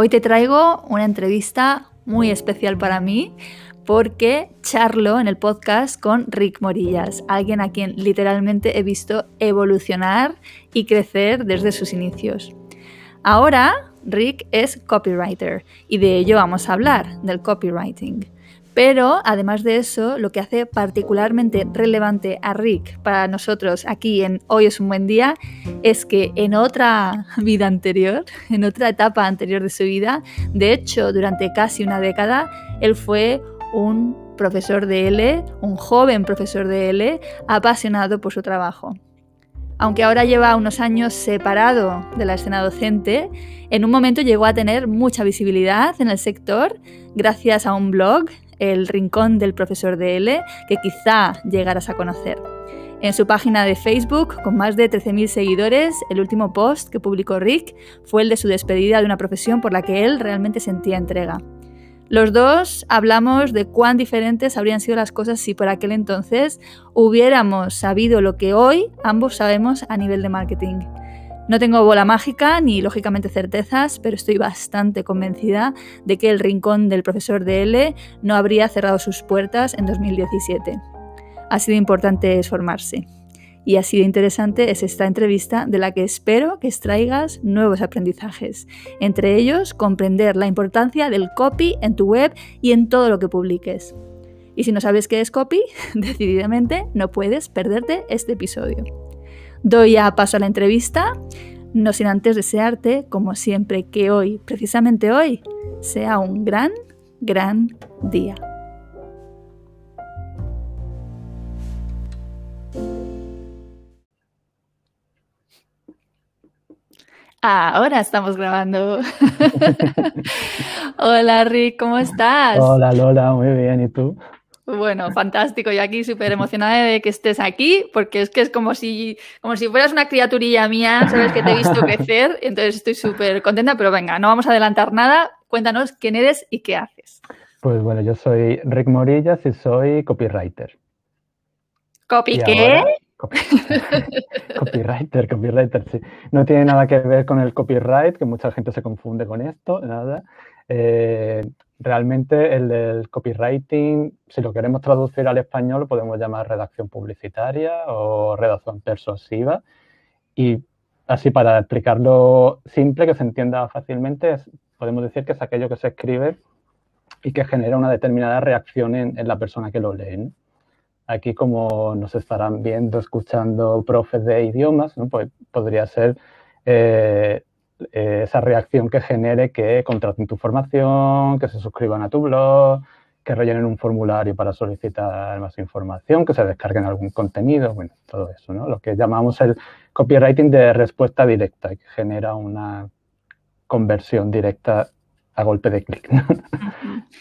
Hoy te traigo una entrevista muy especial para mí porque charlo en el podcast con Rick Morillas, alguien a quien literalmente he visto evolucionar y crecer desde sus inicios. Ahora, Rick es copywriter y de ello vamos a hablar, del copywriting. Pero además de eso, lo que hace particularmente relevante a Rick para nosotros aquí en Hoy es un buen día es que en otra vida anterior, en otra etapa anterior de su vida, de hecho durante casi una década, él fue un profesor de L, un joven profesor de L, apasionado por su trabajo. Aunque ahora lleva unos años separado de la escena docente, en un momento llegó a tener mucha visibilidad en el sector gracias a un blog el rincón del profesor de L, que quizá llegarás a conocer. En su página de Facebook, con más de 13.000 seguidores, el último post que publicó Rick fue el de su despedida de una profesión por la que él realmente sentía entrega. Los dos hablamos de cuán diferentes habrían sido las cosas si por aquel entonces hubiéramos sabido lo que hoy ambos sabemos a nivel de marketing. No tengo bola mágica ni lógicamente certezas, pero estoy bastante convencida de que el rincón del profesor de L no habría cerrado sus puertas en 2017. Ha sido importante formarse. Y así de interesante es esta entrevista de la que espero que extraigas nuevos aprendizajes. Entre ellos, comprender la importancia del copy en tu web y en todo lo que publiques. Y si no sabes qué es copy, decididamente no puedes perderte este episodio. Doy ya paso a la entrevista, no sin antes desearte, como siempre, que hoy, precisamente hoy, sea un gran, gran día. Ahora estamos grabando. Hola Rick, ¿cómo estás? Hola Lola, muy bien, ¿y tú? Bueno, fantástico. Y aquí súper emocionada de que estés aquí, porque es que es como si, como si fueras una criaturilla mía, sabes que te he visto crecer, entonces estoy súper contenta, pero venga, no vamos a adelantar nada. Cuéntanos quién eres y qué haces. Pues bueno, yo soy Rick Morillas y soy copywriter. ¿Copy qué? copywriter, copywriter, sí. No tiene nada que ver con el copyright, que mucha gente se confunde con esto, nada. Eh, realmente el del copywriting, si lo queremos traducir al español, lo podemos llamar redacción publicitaria o redacción persuasiva. Y así para explicarlo simple, que se entienda fácilmente, podemos decir que es aquello que se escribe y que genera una determinada reacción en, la persona que lo lee. Aquí, como nos estarán viendo, escuchando profes de idiomas, pues podría ser eh, eh, esa reacción que genere que contraten tu formación, que se suscriban a tu blog, que rellenen un formulario para solicitar más información, que se descarguen algún contenido, bueno, todo eso, ¿no? Lo que llamamos el copywriting de respuesta directa, que genera una conversión directa a golpe de clic.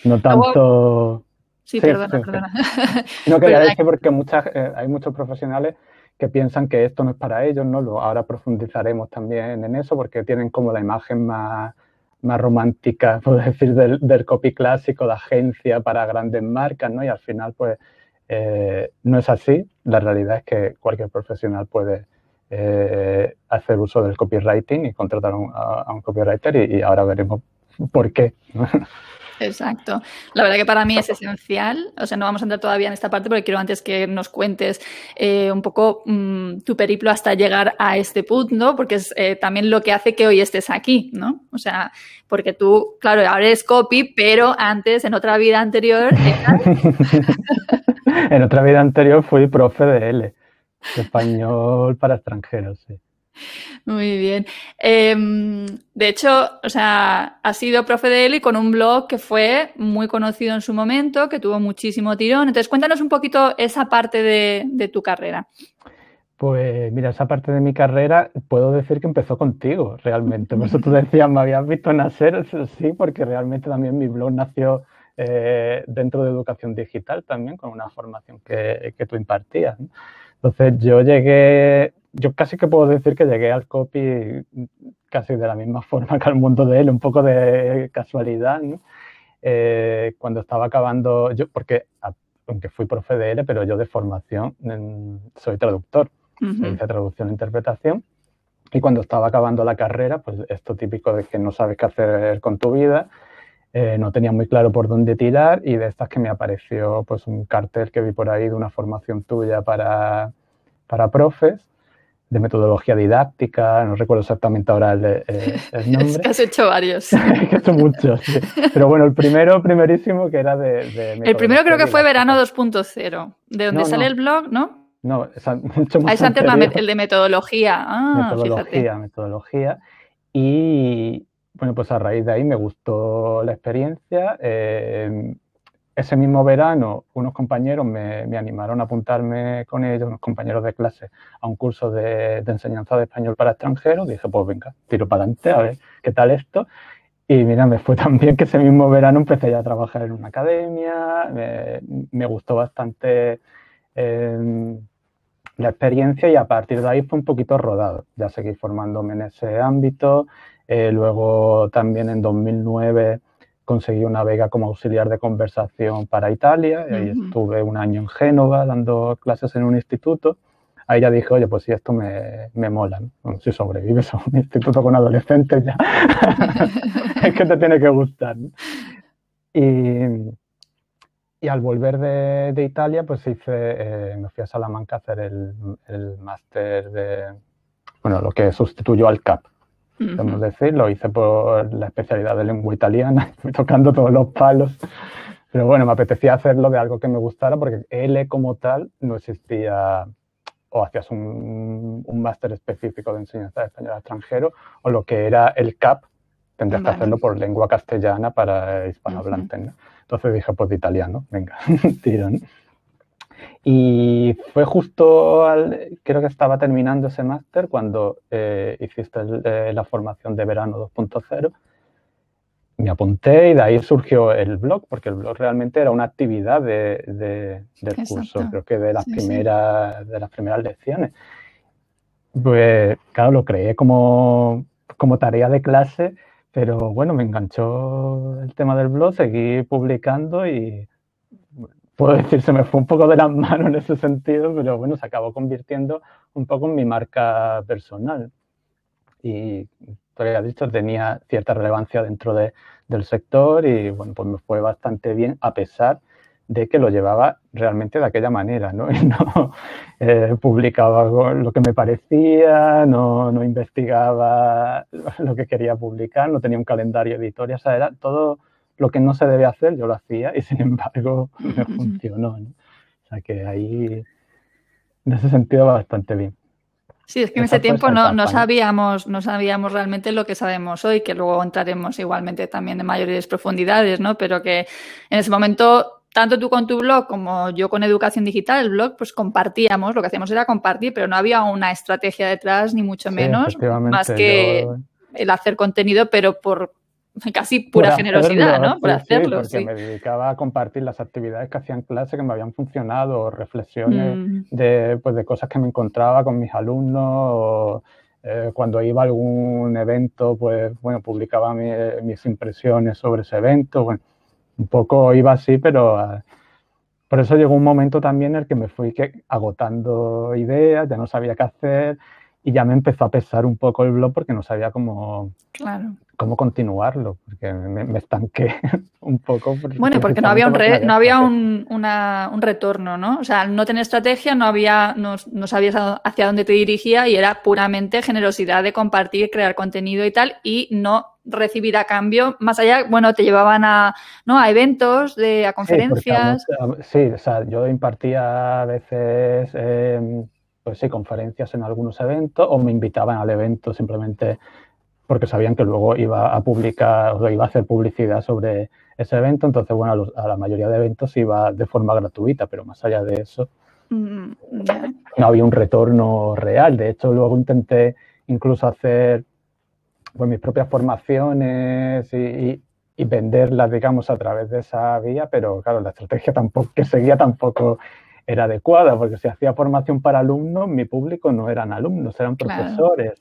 no tanto... Sí, perdona, perdona. No quería decir porque muchas, eh, hay muchos profesionales que piensan que esto no es para ellos, ¿no? Lo, ahora profundizaremos también en eso porque tienen como la imagen más, más romántica, puedo decir, del, del, copy clásico de agencia para grandes marcas, ¿no? Y al final, pues, eh, no es así. La realidad es que cualquier profesional puede eh, hacer uso del copywriting y contratar a, un copywriter y, ahora veremos por qué. Exacto. La verdad que para mí es esencial. O sea, no vamos a entrar todavía en esta parte porque quiero antes que nos cuentes eh, un poco mm, tu periplo hasta llegar a este punto, porque es eh, también lo que hace que hoy estés aquí, ¿no? O sea, porque tú, claro, ahora eres copy, pero antes, en otra vida anterior, en otra vida anterior fui profe de L, español para extranjeros, sí. Muy bien. Em, de hecho, o sea, ha sido profe de él y con un blog que fue muy conocido en su momento, que tuvo muchísimo tirón. Entonces, cuéntanos un poquito esa parte de, tu carrera. Pues mira, esa parte de mi carrera puedo decir que empezó contigo, realmente. Por eso tú decías, me habías visto nacer, sí, porque realmente también mi blog nació eh, dentro de educación digital también, con una formación que, tú impartías. Entonces yo llegué, yo casi que puedo decir que llegué al copy casi de la misma forma que al mundo de él, un poco de casualidad, eh, cuando estaba acabando, yo, porque aunque fui profe de él, pero yo de formación mm, soy traductor hice traducción e interpretación. Y cuando estaba acabando la carrera, pues esto típico de que no sabes qué hacer con tu vida, eh, no tenía muy claro por dónde tirar y de estas que me apareció pues un cartel que vi por ahí de una formación tuya para, para profes de metodología didáctica, no recuerdo exactamente ahora el, eh, nombre. Es que has hecho varios. he hecho muchos, Pero bueno, el primero, primerísimo, que era de... el primero creo que fue Verano 2.0, de donde sale el blog, ¿no? No, es mucho más. Ah, es antes el de metodología. Ah, metodología, metodología. Y bueno, pues a raíz de ahí me gustó la experiencia. Eh, ese mismo verano, unos compañeros me, animaron a apuntarme con ellos, unos compañeros de clase, a un curso de, enseñanza de español para extranjeros. Dije, pues venga, tiro para adelante, a ver qué tal esto. Y mira, me fue tan bien que ese mismo verano empecé ya a trabajar en una academia, me, gustó bastante eh, la experiencia y a partir de ahí fue un poquito rodado. Ya seguí formándome en ese ámbito. Eh, luego también en 2009 conseguí una beca como auxiliar de conversación para Italia y ahí estuve un año en Génova dando clases en un instituto. Ahí ya dije, oye, pues si esto me, me mola, si sobrevives a un instituto con adolescentes ya, es que te tiene que gustar. Y, y al volver de, Italia, pues hice, eh, me fui a Salamanca a hacer el, máster de, bueno, lo que sustituyó al CAP, podemos decir. Lo hice por la especialidad de lengua italiana, tocando todos los palos. Pero bueno, me apetecía hacerlo de algo que me gustara porque L como tal no existía o hacías un, máster específico de enseñanza de español extranjero o lo que era el CAP, tendrías que hacerlo por lengua castellana para hispanohablantes. Entonces dije, pues de italiano, venga, tirón. Y fue justo, al, creo que estaba terminando ese máster cuando eh, hiciste eh, la formación de verano 2.0. Me apunté y de ahí surgió el blog, porque el blog realmente era una actividad de, del curso, creo que de las, primeras, de las primeras lecciones. Pues claro, lo creé como, como tarea de clase pero bueno, me enganchó el tema del blog, seguí publicando y puedo decir, se me fue un poco de las manos en ese sentido, pero bueno, se acabó convirtiendo un poco en mi marca personal. Y, todavía dicho, tenía cierta relevancia dentro de, del sector y bueno, pues me fue bastante bien a pesar de que lo llevaba realmente de aquella manera, ¿no? Y no eh, publicaba lo que me parecía, no, no, investigaba lo que quería publicar, no tenía un calendario editorial, o sea, era todo lo que no se debe hacer, yo lo hacía y sin embargo me funcionó, ¿no? O sea que ahí, en ese sentido, bastante bien. Sí, es que en ese tiempo no, no, sabíamos, no sabíamos realmente lo que sabemos hoy, que luego entraremos igualmente también en mayores profundidades, ¿no? Pero que en ese momento tanto tú con tu blog como yo con Educación Digital, el blog, pues compartíamos, lo que hacíamos era compartir, pero no había una estrategia detrás, ni mucho menos, más que el hacer contenido, pero por casi pura generosidad, ¿no? Por hacerlo. Sí, porque me dedicaba a compartir las actividades que hacía en clase que me habían funcionado, reflexiones mm. de, pues, de cosas que me encontraba con mis alumnos, o, eh, cuando iba a algún evento, pues bueno, publicaba mis impresiones sobre ese evento, bueno un poco iba así, pero ah, por eso llegó un momento también en el que me fui que, agotando ideas, ya no sabía qué hacer y ya me empezó a pesar un poco el blog porque no sabía cómo, cómo continuarlo, porque me, estanqué un poco. Bueno, porque no había un, no había un, un, retorno, ¿no? O sea, al no tener estrategia no, había, no, no, sabías hacia dónde te dirigía y era puramente generosidad de compartir, crear contenido y tal, y no recibir a cambio, más allá, bueno, te llevaban a, ¿no? a eventos, de, a conferencias. Sí, o sea, yo impartía a veces, em, pues sí, conferencias en algunos eventos o me invitaban al evento simplemente porque sabían que luego iba a publicar o iba a hacer publicidad sobre ese evento. Entonces, bueno, a, la mayoría de eventos iba de forma gratuita, pero más allá de eso, Mm, no había un retorno real. De hecho, luego intenté incluso hacer pues, mis propias formaciones y, y, venderlas, digamos, a través de esa vía, pero claro, la estrategia tampoco, que seguía tampoco era adecuada, porque si hacía formación para alumnos, mi público no eran alumnos, eran profesores.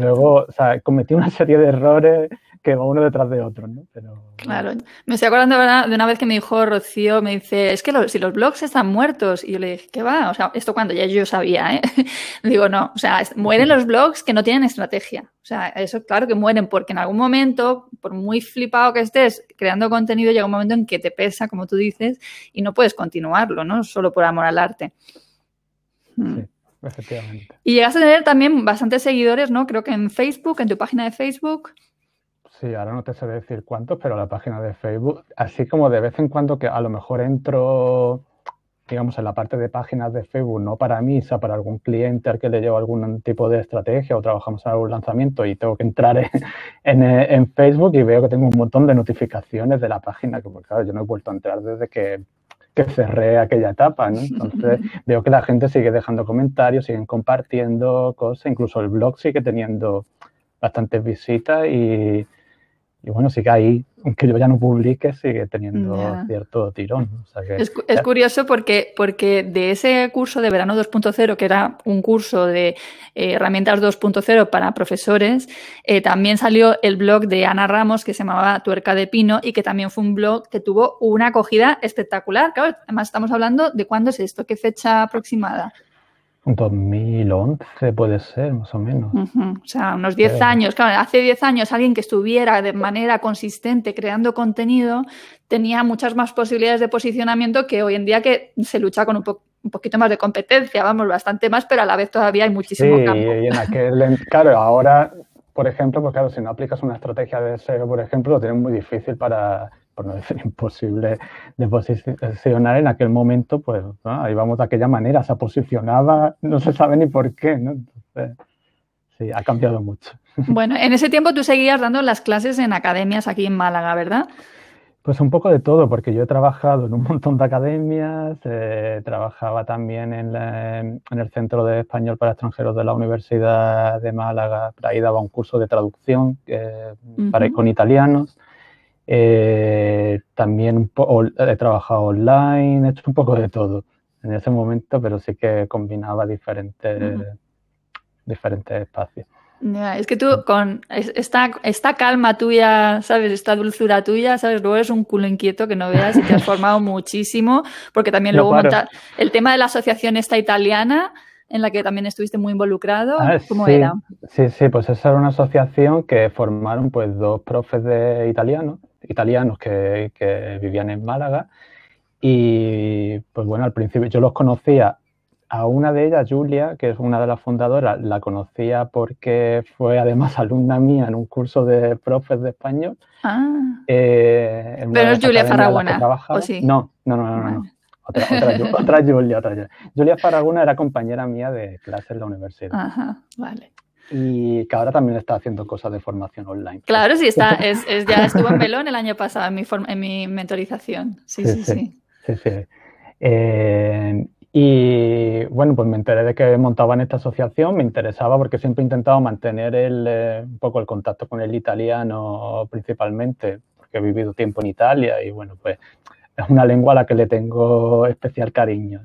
Luego, o sea, cometí una serie de errores que va uno detrás de otro, ¿no? Pero, claro, me estoy acordando de una vez que me dijo Rocío, me dice, es que si los blogs están muertos, y yo le dije, ¿qué va? O sea, esto cuando ya yo sabía, ¿eh? Digo, no, o sea, mueren los blogs que no tienen estrategia. O sea, eso claro que mueren, porque en algún momento, por muy flipado que estés creando contenido, llega un momento en que te pesa, como tú dices, y no puedes continuarlo, ¿no? Solo por amor al arte. Hmm. Sí. Efectivamente. Y llegas a tener también bastantes seguidores, ¿no? Creo que en Facebook, en tu página de Facebook. Sí, ahora no te sé decir cuántos, pero la página de Facebook, así como de vez en cuando que a lo mejor entro, digamos, en la parte de páginas de Facebook, no para mí, sea para algún cliente al que le llevo algún tipo de estrategia o trabajamos en algún lanzamiento y tengo que entrar en, Facebook y veo que tengo un montón de notificaciones de la página, que claro, yo no he vuelto a entrar desde que, que cerré aquella etapa, ¿no? Entonces veo que la gente sigue dejando comentarios, siguen compartiendo cosas, incluso el blog sigue teniendo bastantes visitas y y bueno, sí que ahí, aunque yo ya no publique, sigue teniendo cierto tirón. es, curioso porque, porque de ese curso de verano 2.0, que era un curso de eh, herramientas 2.0 para profesores, eh, también salió el blog de Ana Ramos que se llamaba Tuerca de Pino y que también fue un blog que tuvo una acogida espectacular. Claro, además estamos hablando de cuándo es esto, qué fecha aproximada. 2011 puede ser, más o menos. O sea, unos 10 años. Claro, hace 10 años alguien que estuviera de manera consistente creando contenido tenía muchas más posibilidades de posicionamiento que hoy en día que se lucha con un, poquito más de competencia, vamos, bastante más, pero a la vez todavía hay muchísimo sí, campo. Y en aquel, claro, ahora, por ejemplo, pues claro, si no aplicas una estrategia de SEO, por ejemplo, lo tienes muy difícil para por no decir imposible, de posicionar en aquel momento, pues ahí vamos de aquella manera, se posicionaba, no se sabe ni por qué, ¿no? Entonces, sí, ha cambiado mucho. Bueno, en ese tiempo tú seguías dando las clases en academias aquí en Málaga, ¿verdad? Pues un poco de todo, porque yo he trabajado en un montón de academias, eh, trabajaba también en, en, el Centro de Español para Extranjeros de la Universidad de Málaga, ahí daba un curso de traducción eh, para, ir con italianos. Eh, también he trabajado online, he hecho un poco de todo en ese momento, pero sí que combinaba diferentes, diferentes espacios. es que tú con esta, esta calma tuya, ¿sabes? Esta dulzura tuya, ¿sabes? Luego eres un culo inquieto que no veas y te has formado muchísimo, porque también luego el tema de la asociación esta italiana, en la que también estuviste muy involucrado, ah, ¿cómo era? Sí, sí, pues esa era una asociación que formaron pues dos profes de italiano italianos que, vivían en Málaga. Y pues bueno, al principio yo los conocía a una de ellas, Julia, que es una de las fundadoras, la conocía porque fue además alumna mía en un curso de profes de español. Ah. Eh, Pero es Julia Faraguna. No, no, no, no, no. Otra, otra, Julia, otra Julia. Julia Faraguna era compañera mía de clase en la universidad. Ajá, vale y que ahora también está haciendo cosas de formación online. Claro, sí, está, es, ya estuvo en Belón el año pasado en mi, en mi mentorización. Sí, sí, sí. sí. Eh, y bueno, pues me enteré de que montaban esta asociación, me interesaba porque siempre he intentado mantener el, eh, un poco el contacto con el italiano principalmente, porque he vivido tiempo en Italia y bueno, pues es una lengua a la que le tengo especial cariño.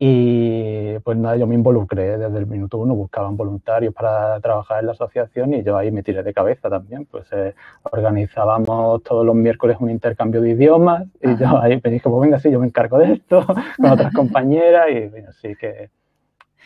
Y pues nada, yo me involucré desde el minuto uno, buscaban voluntarios para trabajar en la asociación y yo ahí me tiré de cabeza también. Pues eh, organizábamos todos los miércoles un intercambio de idiomas y yo ahí me dije, pues venga, sí, yo me encargo de esto con otras compañeras y bueno, sí que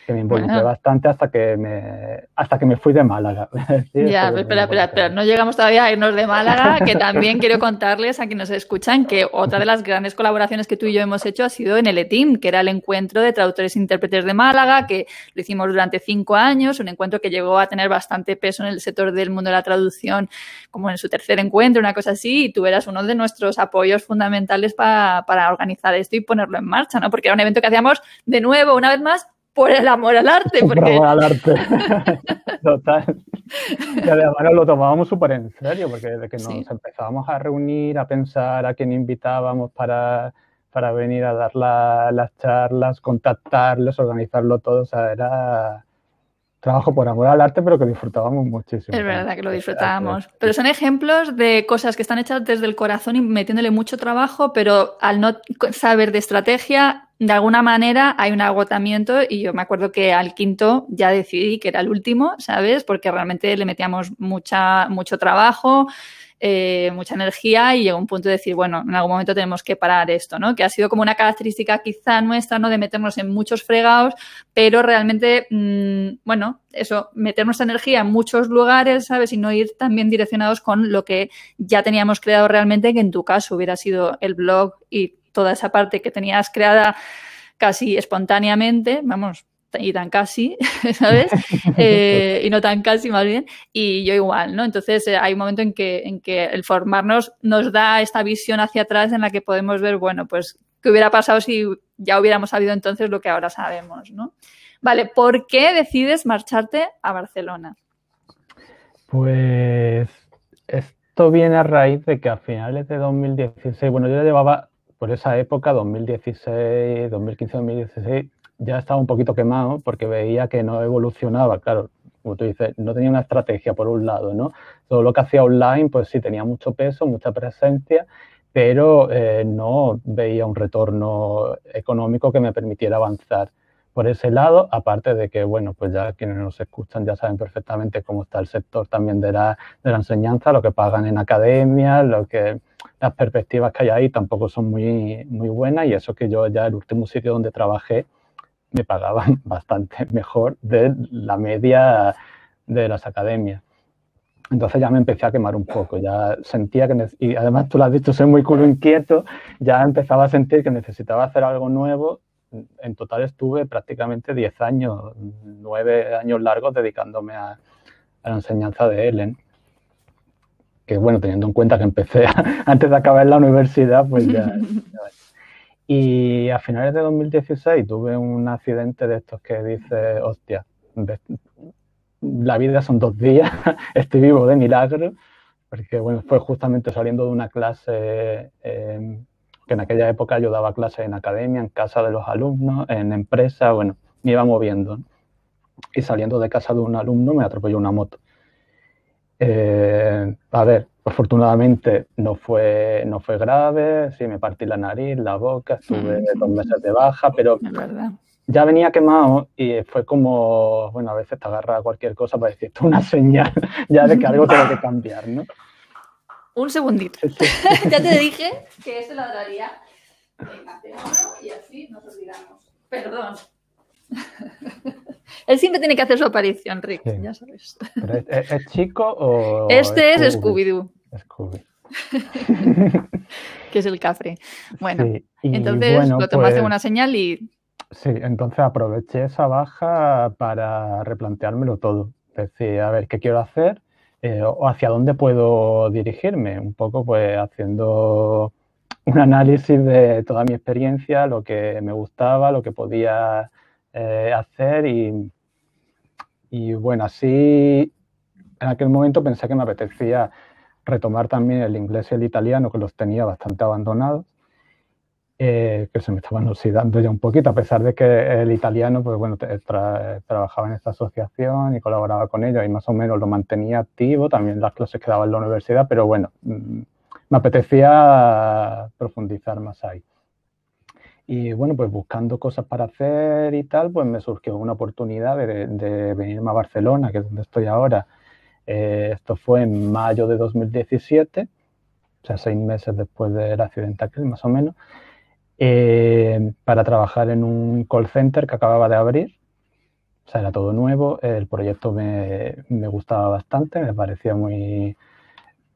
que me involucré bastante hasta que me hasta que me fui de Málaga. ya, espera, espera, espera, no llegamos todavía a irnos de Málaga, que también quiero contarles a quienes nos escuchan que otra de las grandes colaboraciones que tú y yo hemos hecho ha sido en el ETIM, que era el encuentro de traductores e intérpretes de Málaga, que lo hicimos durante cinco años, un encuentro que llegó a tener bastante peso en el sector del mundo de la traducción, como en su tercer encuentro, una cosa así, y tú eras uno de nuestros apoyos fundamentales para, para organizar esto y ponerlo en marcha, ¿no? Porque era un evento que hacíamos de nuevo, una vez más, por el amor al arte. Porque... Por amor al arte. Total. Y además lo tomábamos súper en serio, porque desde que nos empezábamos a reunir, a pensar a quién invitábamos para, para venir a dar las charlas, contactarles, organizarlo todo. O sea, era trabajo por amor al arte, pero que disfrutábamos muchísimo. Es verdad que lo disfrutábamos. Pero son ejemplos de cosas que están hechas desde el corazón y metiéndole mucho trabajo, pero al no saber de estrategia, de alguna manera hay un agotamiento y yo me acuerdo que al quinto ya decidí que era el último, ¿sabes? Porque realmente le metíamos mucha, mucho trabajo. Eh, mucha energía y llegó un punto de decir, bueno, en algún momento tenemos que parar esto, ¿no? Que ha sido como una característica quizá nuestra, ¿no? De meternos en muchos fregados, pero realmente, mm, bueno, eso, meter nuestra energía en muchos lugares, ¿sabes? Y no ir también direccionados con lo que ya teníamos creado realmente, que en tu caso hubiera sido el blog y toda esa parte que tenías creada casi espontáneamente, vamos, y tan casi, ¿sabes? Eh, y no tan casi más bien, y yo igual, ¿no? Entonces eh, hay un momento en que, en que el formarnos nos da esta visión hacia atrás en la que podemos ver, bueno, pues, ¿qué hubiera pasado si ya hubiéramos sabido entonces lo que ahora sabemos, ¿no? Vale, ¿por qué decides marcharte a Barcelona? Pues esto viene a raíz de que a finales de 2016, bueno, yo ya llevaba por esa época, 2016, 2015, 2016, ya estaba un poquito quemado porque veía que no evolucionaba, claro, como tú dices, no tenía una estrategia por un lado, ¿no? Todo lo que hacía online, pues sí, tenía mucho peso, mucha presencia, pero eh, no veía un retorno económico que me permitiera avanzar por ese lado, aparte de que, bueno, pues ya quienes nos escuchan ya saben perfectamente cómo está el sector también de la, de la enseñanza, lo que pagan en academia, lo que las perspectivas que hay ahí tampoco son muy, muy buenas y eso que yo ya el último sitio donde trabajé me pagaban bastante mejor de la media de las academias. Entonces ya me empecé a quemar un poco, ya sentía que, y además tú lo has dicho, soy muy culo inquieto, ya empezaba a sentir que necesitaba hacer algo nuevo. En total estuve prácticamente 10 años, 9 años largos dedicándome a, la enseñanza de Ellen. Que bueno, teniendo en cuenta que empecé antes de acabar la universidad, pues ya, ya y a finales de 2016 tuve un accidente de estos que dice, hostia, la vida son dos días, estoy vivo de milagro, porque bueno, fue justamente saliendo de una clase em, que en aquella época yo daba clases en academia, en casa de los alumnos, en empresa, bueno, me iba moviendo. Y saliendo de casa de un alumno me atropelló una moto. Eh, a ver, Afortunadamente no fue, no fue grave, sí, me partí la nariz, la boca, estuve mm. dos meses de baja, pero ya venía quemado y fue como, bueno, a veces te agarra cualquier cosa para decirte una señal ya de que algo tiene que cambiar, ¿no? Un segundito. ya te dije que eso lo daría. Venga, y así nos olvidamos. Perdón. Él siempre tiene que hacer su aparición, Rick, ya sabes. ¿Es, chico o.? Este es Scooby-Doo. Scooby. que es el cafre. Bueno, entonces lo tomaste pues, una señal y. Sí, entonces aproveché esa baja para replanteármelo todo. Decir, a ver, ¿qué quiero hacer? Eh, o hacia dónde puedo dirigirme. Un poco, pues, haciendo un análisis de toda mi experiencia, lo que me gustaba, lo que podía eh, hacer y, y bueno, así en aquel momento pensé que me apetecía retomar también el inglés y el italiano, que los tenía bastante abandonados, eh, que se me estaban oxidando ya un poquito, a pesar de que el italiano, pues bueno, trabajaba en esta asociación y colaboraba con ellos y más o menos lo mantenía activo, también las clases que daba en la universidad, pero bueno, mm, me apetecía profundizar más ahí. Y bueno, pues buscando cosas para hacer y tal, pues me surgió una oportunidad de, venirme a Barcelona, que es donde estoy ahora. Eh, esto fue en mayo de 2017, o sea, seis meses después del accidente aquel, más o menos, eh, para trabajar en un call center que acababa de abrir. O sea, era todo nuevo, el proyecto me, me gustaba bastante, me parecía muy,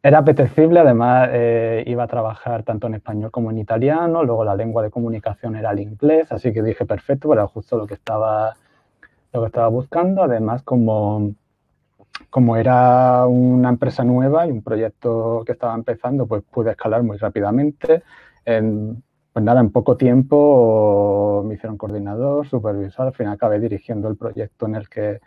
era apetecible, además eh, iba a trabajar tanto en español como en italiano, luego la lengua de comunicación era el inglés, así que dije perfecto, era justo lo que estaba, lo que estaba buscando. Además, como, como era una empresa nueva y un proyecto que estaba empezando, pues pude escalar muy rápidamente. En, pues nada, en poco tiempo me hicieron coordinador, supervisor, al final acabé dirigiendo el proyecto en el que,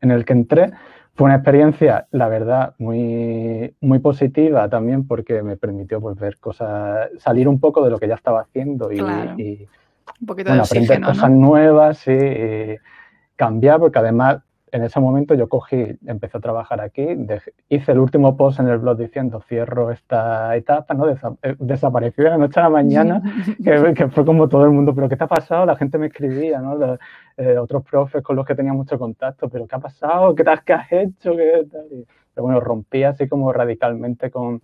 en el que entré fue una experiencia, la verdad, muy, muy positiva también porque me permitió pues, ver cosas, salir un poco de lo que ya estaba haciendo y, un poquito de aprender cosas nuevas y cambiar, porque además en ese momento yo cogí, empecé a trabajar aquí, hice el último post en el blog diciendo cierro esta etapa, ¿no? Eh, desapareció de la noche a la mañana, que, fue como todo el mundo, pero ¿qué te ha pasado? La gente me escribía, ¿no? Eh, otros profes con los que tenía mucho contacto, pero ¿qué ha pasado? ¿Qué, te has, qué has hecho? ¿Qué pero bueno, rompí así como radicalmente con,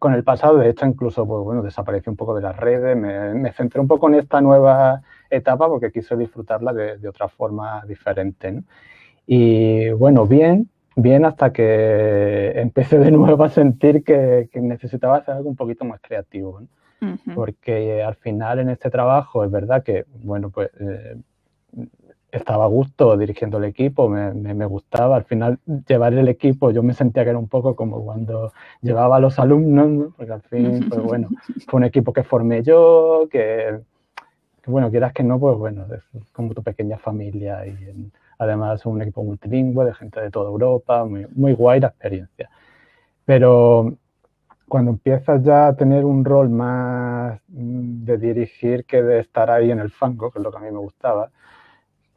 con el pasado. De hecho, incluso, pues bueno, desaparecí un poco de las redes, me, me centré un poco en esta nueva etapa porque quise disfrutarla de, otra forma diferente. Y bueno, bien, bien hasta que empecé de nuevo a sentir que, necesitaba hacer algo un poquito más creativo. Porque al final en este trabajo es verdad que, bueno, pues eh, estaba a gusto dirigiendo el equipo, me, me, gustaba. Al final llevar el equipo yo me sentía que era un poco como cuando llevaba a los alumnos, porque al fin, pues bueno, fue un equipo que formé yo, que bueno, quieras que no, pues bueno, es como tu pequeña familia y además es un equipo multilingüe de gente de toda Europa, muy, muy guay la experiencia. Pero cuando empiezas ya a tener un rol más mm, de dirigir que de estar ahí en el fango, que es lo que a mí me gustaba,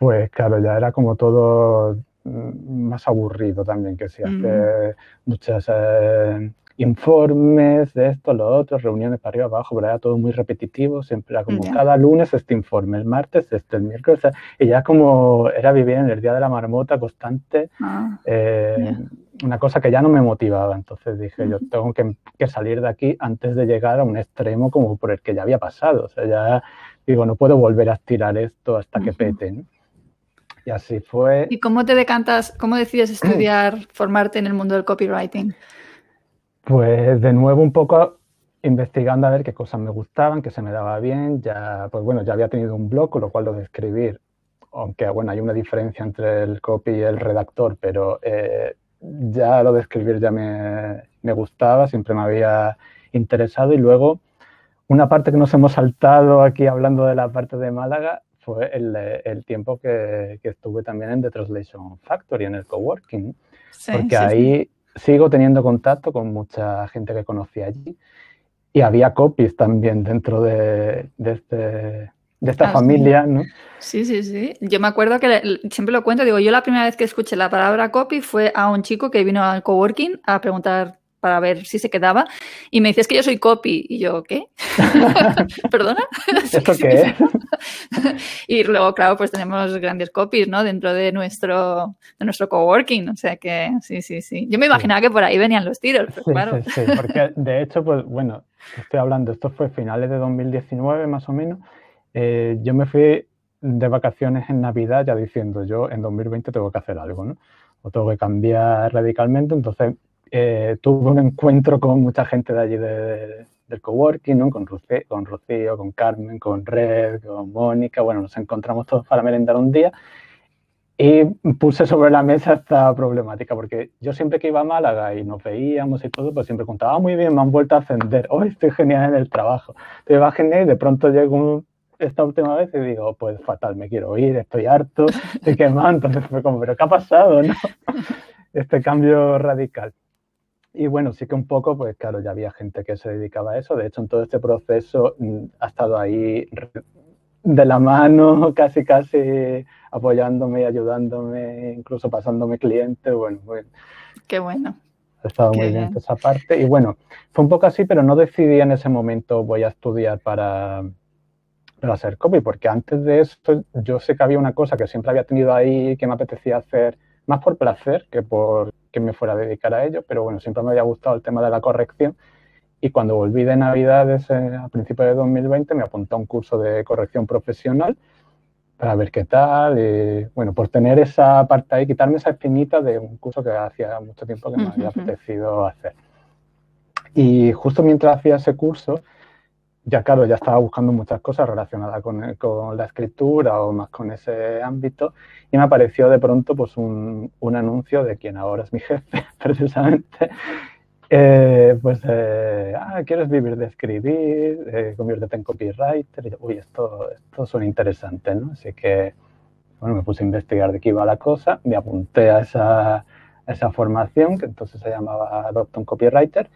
pues claro, ya era como todo mm, más aburrido también, que se hace muchas eh, informes de esto, lo otro, reuniones para arriba, abajo, pero era todo muy repetitivo, siempre era como cada lunes este informe, el martes este, el miércoles, y ya como era vivir en el día de la marmota constante, ah, eh, una cosa que ya no me motivaba, entonces dije, yo tengo que, salir de aquí antes de llegar a un extremo como por el que ya había pasado, o sea, ya digo, no puedo volver a estirar esto hasta que pete, Y así fue. ¿Y cómo te decantas, cómo decides estudiar, formarte en el mundo del copywriting? Pues de nuevo un poco investigando a ver qué cosas me gustaban, qué se me daba bien. Ya, pues bueno, ya había tenido un blog, con lo cual lo de escribir, aunque bueno, hay una diferencia entre el copy y el redactor, pero eh, ya lo de escribir ya me, gustaba, siempre me había interesado. Y luego, una parte que nos hemos saltado aquí hablando de la parte de Málaga fue el, tiempo que, estuve también en The Translation Factory, en el coworking, porque ahí sigo teniendo contacto con mucha gente que conocí allí y había copies también dentro de, este, de esta ah, familia, ¿no? Sí, sí, sí. Yo me acuerdo que siempre lo cuento, digo, yo la primera vez que escuché la palabra copy fue a un chico que vino al coworking a preguntar para ver si se quedaba. Y me dices que yo soy copy. Y yo, ¿qué? ¿Perdona? ¿Esto qué es? y luego, claro, pues tenemos grandes copies, ¿no? Dentro de nuestro, de nuestro coworking. O sea que, sí, sí, sí. Yo me imaginaba que por ahí venían los tiros, pero claro. Sí, sí, porque de hecho, pues bueno, estoy hablando, esto fue finales de 2019 más o menos. Eh, yo me fui de vacaciones en Navidad ya diciendo, yo en 2020 tengo que hacer algo, ¿no? O tengo que cambiar radicalmente. Entonces eh, tuve un encuentro con mucha gente de allí del coworking, ¿no? con, Rocío, con Rocío, con Carmen, con Red, con Mónica. Bueno, nos encontramos todos para merendar un día y puse sobre la mesa esta problemática, porque yo siempre que iba a Málaga y nos veíamos y todo, pues siempre contaba, ah, muy bien, me han vuelto a ascender, hoy estoy genial en el trabajo. Te va genial y de pronto llego esta última vez y digo, pues fatal, me quiero ir, estoy harto, estoy quemado. Entonces fue como, pero ¿qué ha pasado? No? Este cambio radical. Y bueno, sí que un poco, pues claro, ya había gente que se dedicaba a eso. De hecho, en todo este proceso mm, ha estado ahí de la mano, casi, casi apoyándome ayudándome, incluso pasándome clientes. Bueno, bueno. Qué bueno. Ha estado muy bien. esa parte. Y bueno, fue un poco así, pero no decidí en ese momento voy a estudiar para, para hacer copy, porque antes de esto yo sé que había una cosa que siempre había tenido ahí que me apetecía hacer más por placer que por que me fuera a dedicar a ello, pero bueno, siempre me había gustado el tema de la corrección y cuando volví de Navidades a principios de 2020 me apunté a un curso de corrección profesional para ver qué tal y bueno, por tener esa parte ahí, quitarme esa espinita de un curso que hacía mucho tiempo que me había apetecido hacer. Y justo mientras hacía ese curso, ya claro, ya estaba buscando muchas cosas relacionadas con, con, la escritura o más con ese ámbito y me apareció de pronto pues un, un anuncio de quien ahora es mi jefe, precisamente. Eh, pues, eh, ah, ¿quieres vivir de escribir? Eh, conviértete en copywriter. Y, Uy, esto, esto suena interesante, ¿no? Así que bueno, me puse a investigar de qué iba la cosa, me apunté a esa, esa formación, que entonces se llamaba Adopton Copywriter,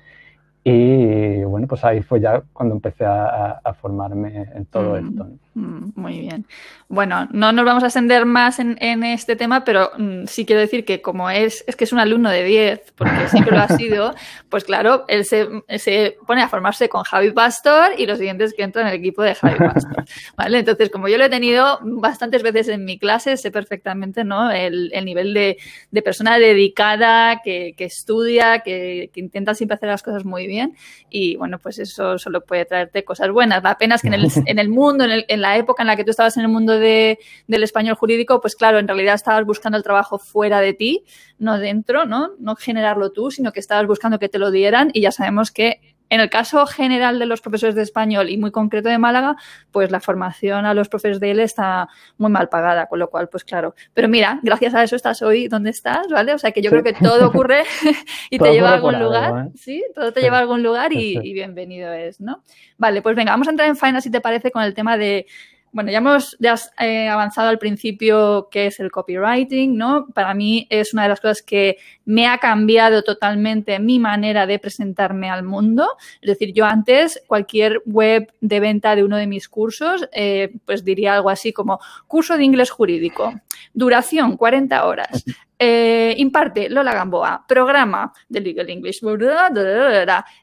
y bueno, pues ahí fue ya cuando empecé a, formarme en todo mm, esto. Muy bien. Bueno, no nos vamos a ascender más en, este tema, pero mm, sí quiero decir que como es, es que es un alumno de 10, porque sí que lo ha sido, pues claro, él se, se, pone a formarse con Javi Pastor y los siguientes que entran en el equipo de Javi Pastor. ¿vale? Entonces, como yo lo he tenido bastantes veces en mi clase, sé perfectamente ¿no? el, el nivel de, de, persona dedicada, que, que estudia, que, que intenta siempre hacer las cosas muy bien y bueno, pues eso solo puede traerte cosas buenas. La pena es que en el, en el mundo, en, el, en, la época en la que tú estabas en el mundo de, del español jurídico, pues claro, en realidad estabas buscando el trabajo fuera de ti, no dentro, ¿no? No generarlo tú, sino que estabas buscando que te lo dieran y ya sabemos que en el caso general de los profesores de español y muy concreto de Málaga, pues la formación a los profesores de él está muy mal pagada, con lo cual, pues claro. Pero mira, gracias a eso estás hoy donde estás, ¿vale? O sea que yo creo que todo ocurre y te lleva a algún lugar, ¿eh? ¿sí? Todo te lleva a algún lugar y, y bienvenido es, ¿no? Vale, pues venga, vamos a entrar en faena si te parece con el tema de bueno, ya hemos ya eh, avanzado al principio que es el copywriting, ¿no? Para mí es una de las cosas que me ha cambiado totalmente mi manera de presentarme al mundo. Es decir, yo antes cualquier web de venta de uno de mis cursos, eh, pues diría algo así como curso de inglés jurídico, duración 40 horas, eh, imparte Lola Gamboa, programa de Legal English,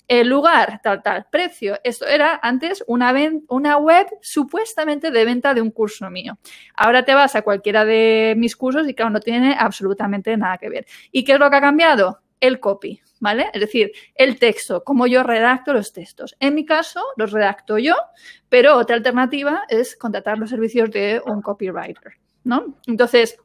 el lugar, tal, tal, precio. Esto era antes una, una web supuestamente de venta de un curso mío. Ahora te vas a cualquiera de mis cursos y claro, no tiene absolutamente nada que ver. ¿Y qué es lo que ha cambiado? El copy. ¿Vale? Es decir, el texto, cómo yo redacto los textos. En mi caso, los redacto yo, pero otra alternativa es contratar los servicios de un copywriter, ¿no? Entonces,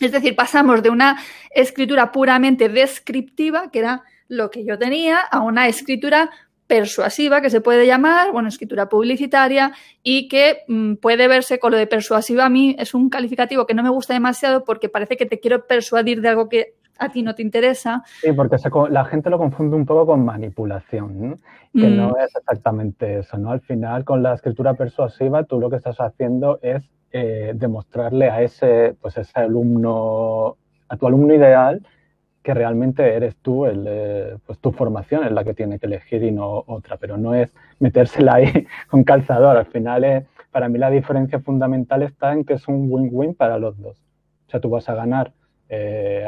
es decir, pasamos de una escritura puramente descriptiva, que era lo que yo tenía, a una escritura persuasiva, que se puede llamar, bueno, escritura publicitaria, y que mm, puede verse con lo de persuasiva. A mí es un calificativo que no me gusta demasiado porque parece que te quiero persuadir de algo que a ti no te interesa. Sí, porque la gente lo confunde un poco con manipulación, que no mm. es exactamente eso, ¿no? Al final, con la escritura persuasiva, tú lo que estás haciendo es eh, demostrarle a ese, pues ese alumno, a tu alumno ideal, que realmente eres tú, el, eh, pues tu formación es la que tiene que elegir y no otra, pero no es metérsela ahí con calzador. Al final, eh, para mí la diferencia fundamental está en que es un win-win para los dos. O sea, tú vas a ganar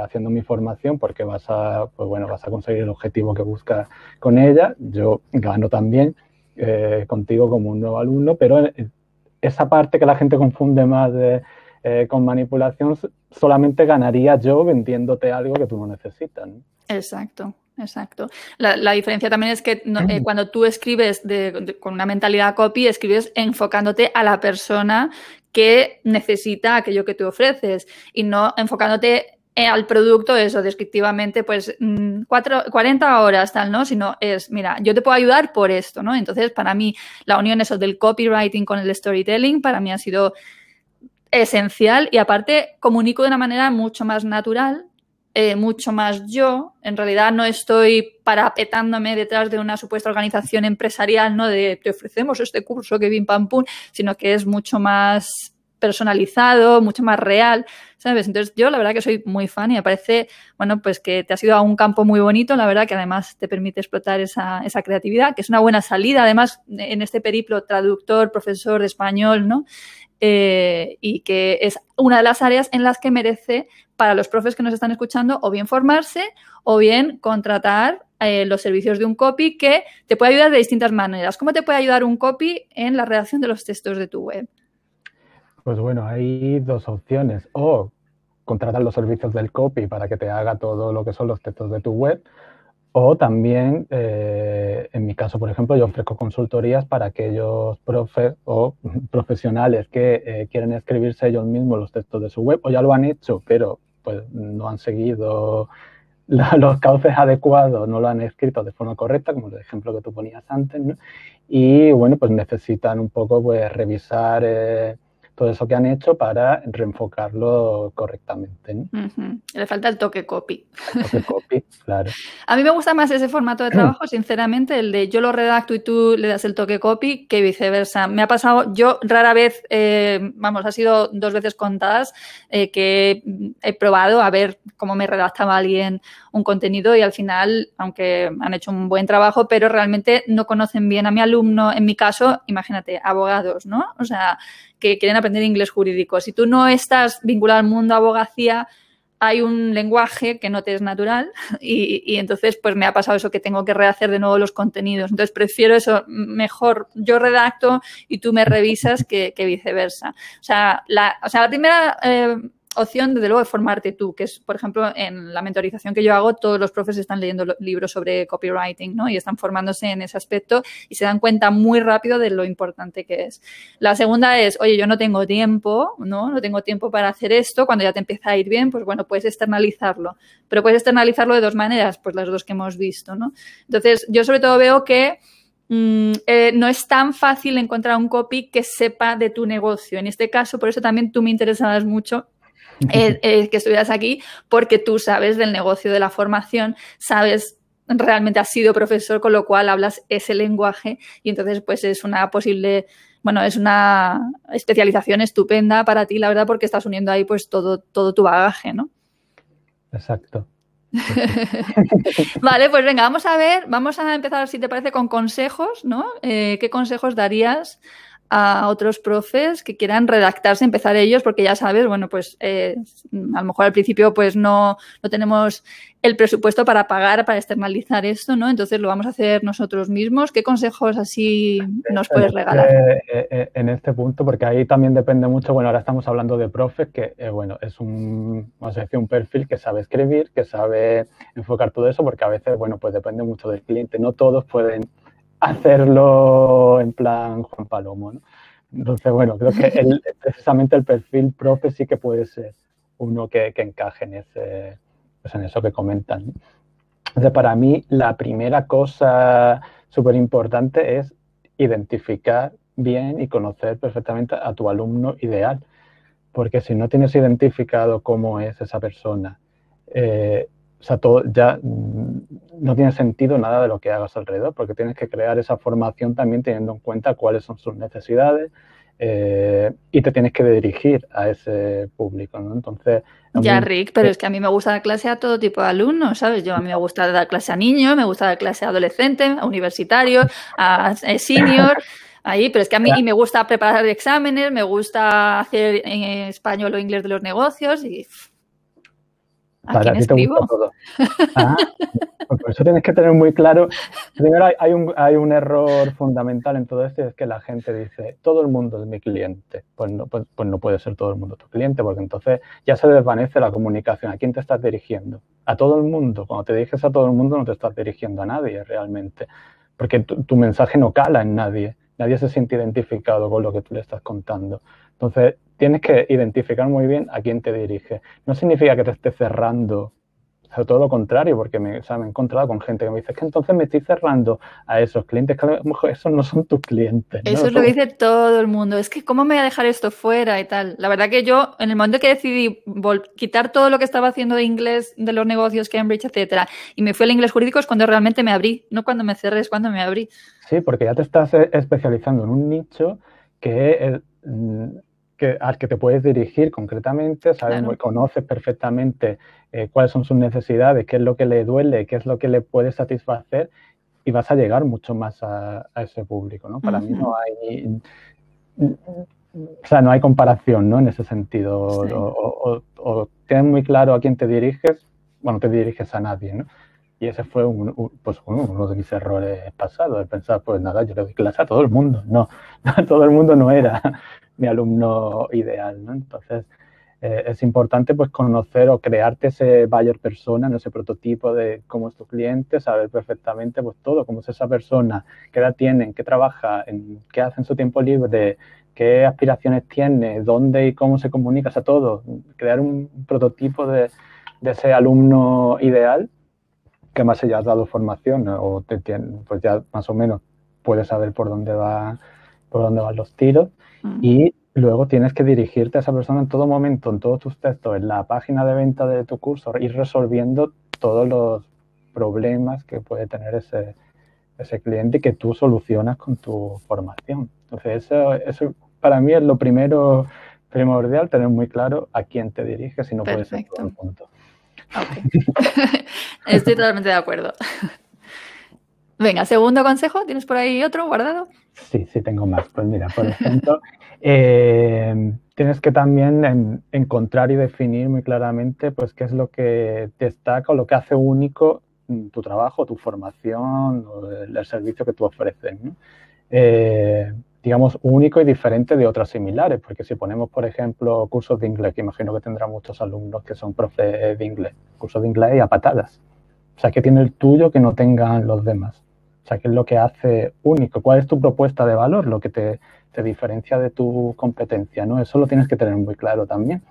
haciendo mi formación porque vas a, pues bueno, vas a conseguir el objetivo que buscas con ella. Yo gano también contigo como un nuevo alumno, pero esa parte que la gente confunde más eh, con manipulación, solamente ganaría yo vendiéndote algo que tú no necesitas. Exacto. Exacto. La, diferencia también es que eh, cuando tú escribes con una mentalidad copy, escribes enfocándote a la persona que necesita aquello que tú ofreces y no enfocándote al producto, eso, descriptivamente, pues mm, cuatro, 40 horas, tal, ¿no? Sino es, mira, yo te puedo ayudar por esto, ¿no? Entonces, para mí, la unión eso del copywriting con el storytelling, para mí ha sido esencial y aparte comunico de una manera mucho más natural, eh, mucho más yo. En realidad no estoy parapetándome detrás de una supuesta organización empresarial, ¿no? De te ofrecemos este curso que bim pam pum, sino que es mucho más personalizado, mucho más real, ¿sabes? Entonces yo la verdad que soy muy fan y me parece, bueno, pues que te has ido a un campo muy bonito, la verdad que además te permite explotar esa, esa creatividad, que es una buena salida, además en este periplo traductor, profesor de español, ¿no? Eh, y que es una de las áreas en las que merece para los profes que nos están escuchando o bien formarse o bien contratar eh, los servicios de un copy que te puede ayudar de distintas maneras. ¿Cómo te puede ayudar un copy en la redacción de los textos de tu web? Pues bueno, hay dos opciones. O contratar los servicios del copy para que te haga todo lo que son los textos de tu web. O también, eh, en mi caso, por ejemplo, yo ofrezco consultorías para aquellos profes o profesionales que eh, quieren escribirse ellos mismos los textos de su web o ya lo han hecho, pero pues no han seguido los cauces adecuados, no lo han escrito de forma correcta, como el ejemplo que tú ponías antes, ¿no? y bueno, pues necesitan un poco pues revisar eh, todo eso que han hecho para reenfocarlo correctamente. Le falta el toque copy. toque copy, claro. A mí me gusta más ese formato de trabajo, sinceramente, el de yo lo redacto y tú le das el toque copy, que viceversa. Me ha pasado, yo rara vez, eh, vamos, ha sido dos veces contadas eh, que he probado a ver cómo me redactaba alguien un contenido y al final, aunque han hecho un buen trabajo, pero realmente no conocen bien a mi alumno, en mi caso, imagínate, abogados, ¿no? O sea, que quieren aprender inglés jurídico. Si tú no estás vinculado al mundo abogacía, hay un lenguaje que no te es natural y, entonces pues me ha pasado eso que tengo que rehacer de nuevo los contenidos. Entonces prefiero eso, mejor yo redacto y tú me revisas que, viceversa. O sea, la, o sea, la primera eh, opción, desde luego, de formarte tú, que es, por ejemplo, en la mentorización que yo hago, todos los profes están leyendo libros sobre copywriting, ¿no? Y están formándose en ese aspecto y se dan cuenta muy rápido de lo importante que es. La segunda es, oye, yo no tengo tiempo, ¿no? No tengo tiempo para hacer esto. Cuando ya te empieza a ir bien, pues bueno, puedes externalizarlo. Pero puedes externalizarlo de dos maneras, pues las dos que hemos visto, ¿no? Entonces, yo sobre todo veo que mm, eh, no es tan fácil encontrar un copy que sepa de tu negocio. En este caso, por eso también tú me interesabas mucho eh, eh, que estuvieras aquí porque tú sabes del negocio de la formación, sabes realmente has sido profesor, con lo cual hablas ese lenguaje y entonces pues es una posible, bueno, es una especialización estupenda para ti, la verdad, porque estás uniendo ahí pues todo, todo tu bagaje, ¿no? Exacto. vale, pues venga, vamos a ver, vamos a empezar, si te parece, con consejos, ¿no? Eh, ¿Qué consejos darías a otros profes que quieran redactarse, empezar ellos, porque ya sabes, bueno, pues eh, a lo mejor al principio pues no, no tenemos el presupuesto para pagar, para externalizar esto, ¿no? Entonces lo vamos a hacer nosotros mismos. ¿Qué consejos así nos puedes este, regalar? Eh, eh, en este punto, porque ahí también depende mucho, bueno, ahora estamos hablando de profes, que, bueno, es un, vamos a decir, un perfil que sabe escribir, que sabe enfocar todo eso, porque a veces, bueno, pues depende mucho del cliente. No todos pueden hacerlo en plan Juan Palomo. ¿no? Entonces, bueno, creo que precisamente el perfil profe sí que puede ser uno que, encaje en, ese, pues en eso que comentan. Entonces, para mí, la primera cosa súper importante es identificar bien y conocer perfectamente a tu alumno ideal. Porque si no tienes identificado cómo es esa persona, eh, o sea, todo, ya no tiene sentido nada de lo que hagas alrededor, porque tienes que crear esa formación también teniendo en cuenta cuáles son sus necesidades eh, y te tienes que dirigir a ese público, ¿no? Entonces... Ya, Rick, pero es que a mí me gusta dar clase a todo tipo de alumnos, ¿sabes? Yo a mí me gusta dar clase a niños, me gusta dar clase a adolescentes, a universitarios, a senior... Ahí, pero es que a mí me gusta preparar exámenes, me gusta hacer en español o inglés de los negocios y para ti te gusta todo. Ah, pues por eso tienes que tener muy claro. Primero, hay, un, hay un error fundamental en todo esto y es que la gente dice: todo el mundo es mi cliente. Pues no, pues, pues no puede ser todo el mundo tu cliente, porque entonces ya se desvanece la comunicación. ¿A quién te estás dirigiendo? A todo el mundo. Cuando te diriges a todo el mundo, no te estás dirigiendo a nadie realmente, porque tu mensaje no cala en nadie. Nadie se siente identificado con lo que tú le estás contando. Entonces, tienes que identificar muy bien a quién te dirige. No significa que te esté cerrando, o todo lo contrario, porque me, he encontrado con gente que me dice que entonces me estoy cerrando a esos clientes, que a lo mejor esos no son tus clientes. Eso es lo que dice todo el mundo. Es que, ¿cómo me voy a dejar esto fuera y tal? La verdad que yo, en el momento que decidí quitar todo lo que estaba haciendo de inglés, de los negocios, Cambridge, etcétera, y me fui al inglés jurídico, es cuando realmente me abrí, no cuando me cerré, es cuando me abrí. Sí, porque ya te estás eh, especializando en un nicho que al que te puedes dirigir concretamente, sabes, conoces perfectamente eh, cuáles son sus necesidades, qué es lo que le duele, qué es lo que le puede satisfacer y vas a llegar mucho más a, ese público, ¿no? Para mí no hay, o sea, no hay comparación, ¿no? En ese sentido, o, tienes muy claro a quién te diriges, bueno, te diriges a nadie, ¿no? Y ese fue pues uno de mis errores pasados, de pensar, pues nada, yo le doy clase a todo el mundo. No, todo el mundo no era mi alumno ideal, ¿no? Entonces, eh, es importante pues conocer o crearte ese buyer persona, ese prototipo de cómo es tu cliente, saber perfectamente pues todo, cómo es esa persona, qué edad tiene, qué trabaja, en, qué hace en su tiempo libre, qué aspiraciones tiene, dónde y cómo se comunica, o sea, todo, crear un prototipo de, de ese alumno ideal que más ya has dado formación o te pues ya más o menos puedes saber por dónde va por dónde van los tiros mm. y luego tienes que dirigirte a esa persona en todo momento, en todos tus textos, en la página de venta de tu curso, ir resolviendo todos los problemas que puede tener ese, ese cliente que tú solucionas con tu formación. Entonces, eso, eso para mí es lo primero primordial, tener muy claro a quién te diriges y no puede ser todo el punto. Estoy totalmente de acuerdo. Venga, segundo consejo, ¿tienes por ahí otro guardado? Sí, sí, tengo más. Pues mira, por ejemplo, eh, tienes que también encontrar y definir muy claramente pues qué es lo que destaca o lo que hace único tu trabajo, tu formación o el, servicio que tú ofreces. Eh, digamos, único y diferente de otras similares, porque si ponemos, por ejemplo, cursos de inglés, que imagino que tendrá muchos alumnos que son profes de inglés, cursos de inglés y a patadas. O sea, ¿qué tiene el tuyo que no tengan los demás? O sea, ¿qué es lo que hace único? ¿Cuál es tu propuesta de valor? Lo que te, diferencia de tu competencia, ¿no? Eso lo tienes que tener muy claro también.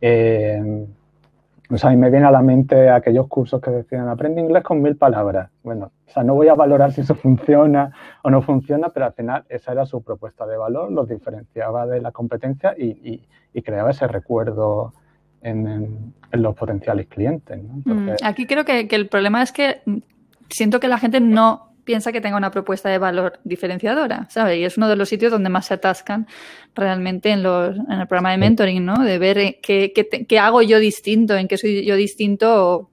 Eh, o sea, a mí me viene a la mente aquellos cursos que decían, aprende inglés con mil palabras. Bueno, o sea, no voy a valorar si eso funciona o no funciona, pero al final esa era su propuesta de valor, los diferenciaba de la competencia y, creaba ese recuerdo en, los potenciales clientes. Mm, aquí creo que, el problema es que siento que la gente no piensa que tenga una propuesta de valor diferenciadora, ¿sabes? Y es uno de los sitios donde más se atascan realmente en, los, en el programa de mentoring, ¿no? De ver eh, qué, qué, hago yo distinto, en qué soy yo distinto.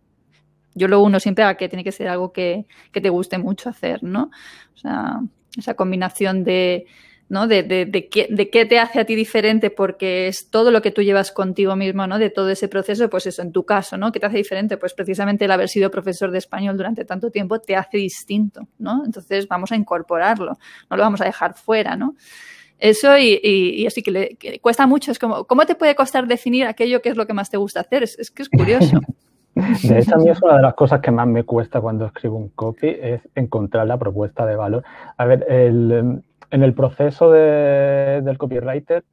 Yo lo uno siempre a que tiene que ser algo que, que te guste mucho hacer, ¿no? O sea, esa combinación de, ¿no? De, qué, te hace a ti diferente, porque es todo lo que tú llevas contigo mismo, ¿no? De todo ese proceso, pues eso, en tu caso, ¿no? ¿Qué te hace diferente? Pues precisamente el haber sido profesor de español durante tanto tiempo te hace distinto, ¿no? Entonces vamos a incorporarlo, no lo vamos a dejar fuera, ¿no? Eso y, y, así que, le, cuesta mucho, es como, ¿cómo te puede costar definir aquello que es lo que más te gusta hacer? Es, es que es curioso. De hecho, a mí es una de las cosas que más me cuesta cuando escribo un copy, es encontrar la propuesta de valor. A ver, el, en el proceso del copywriter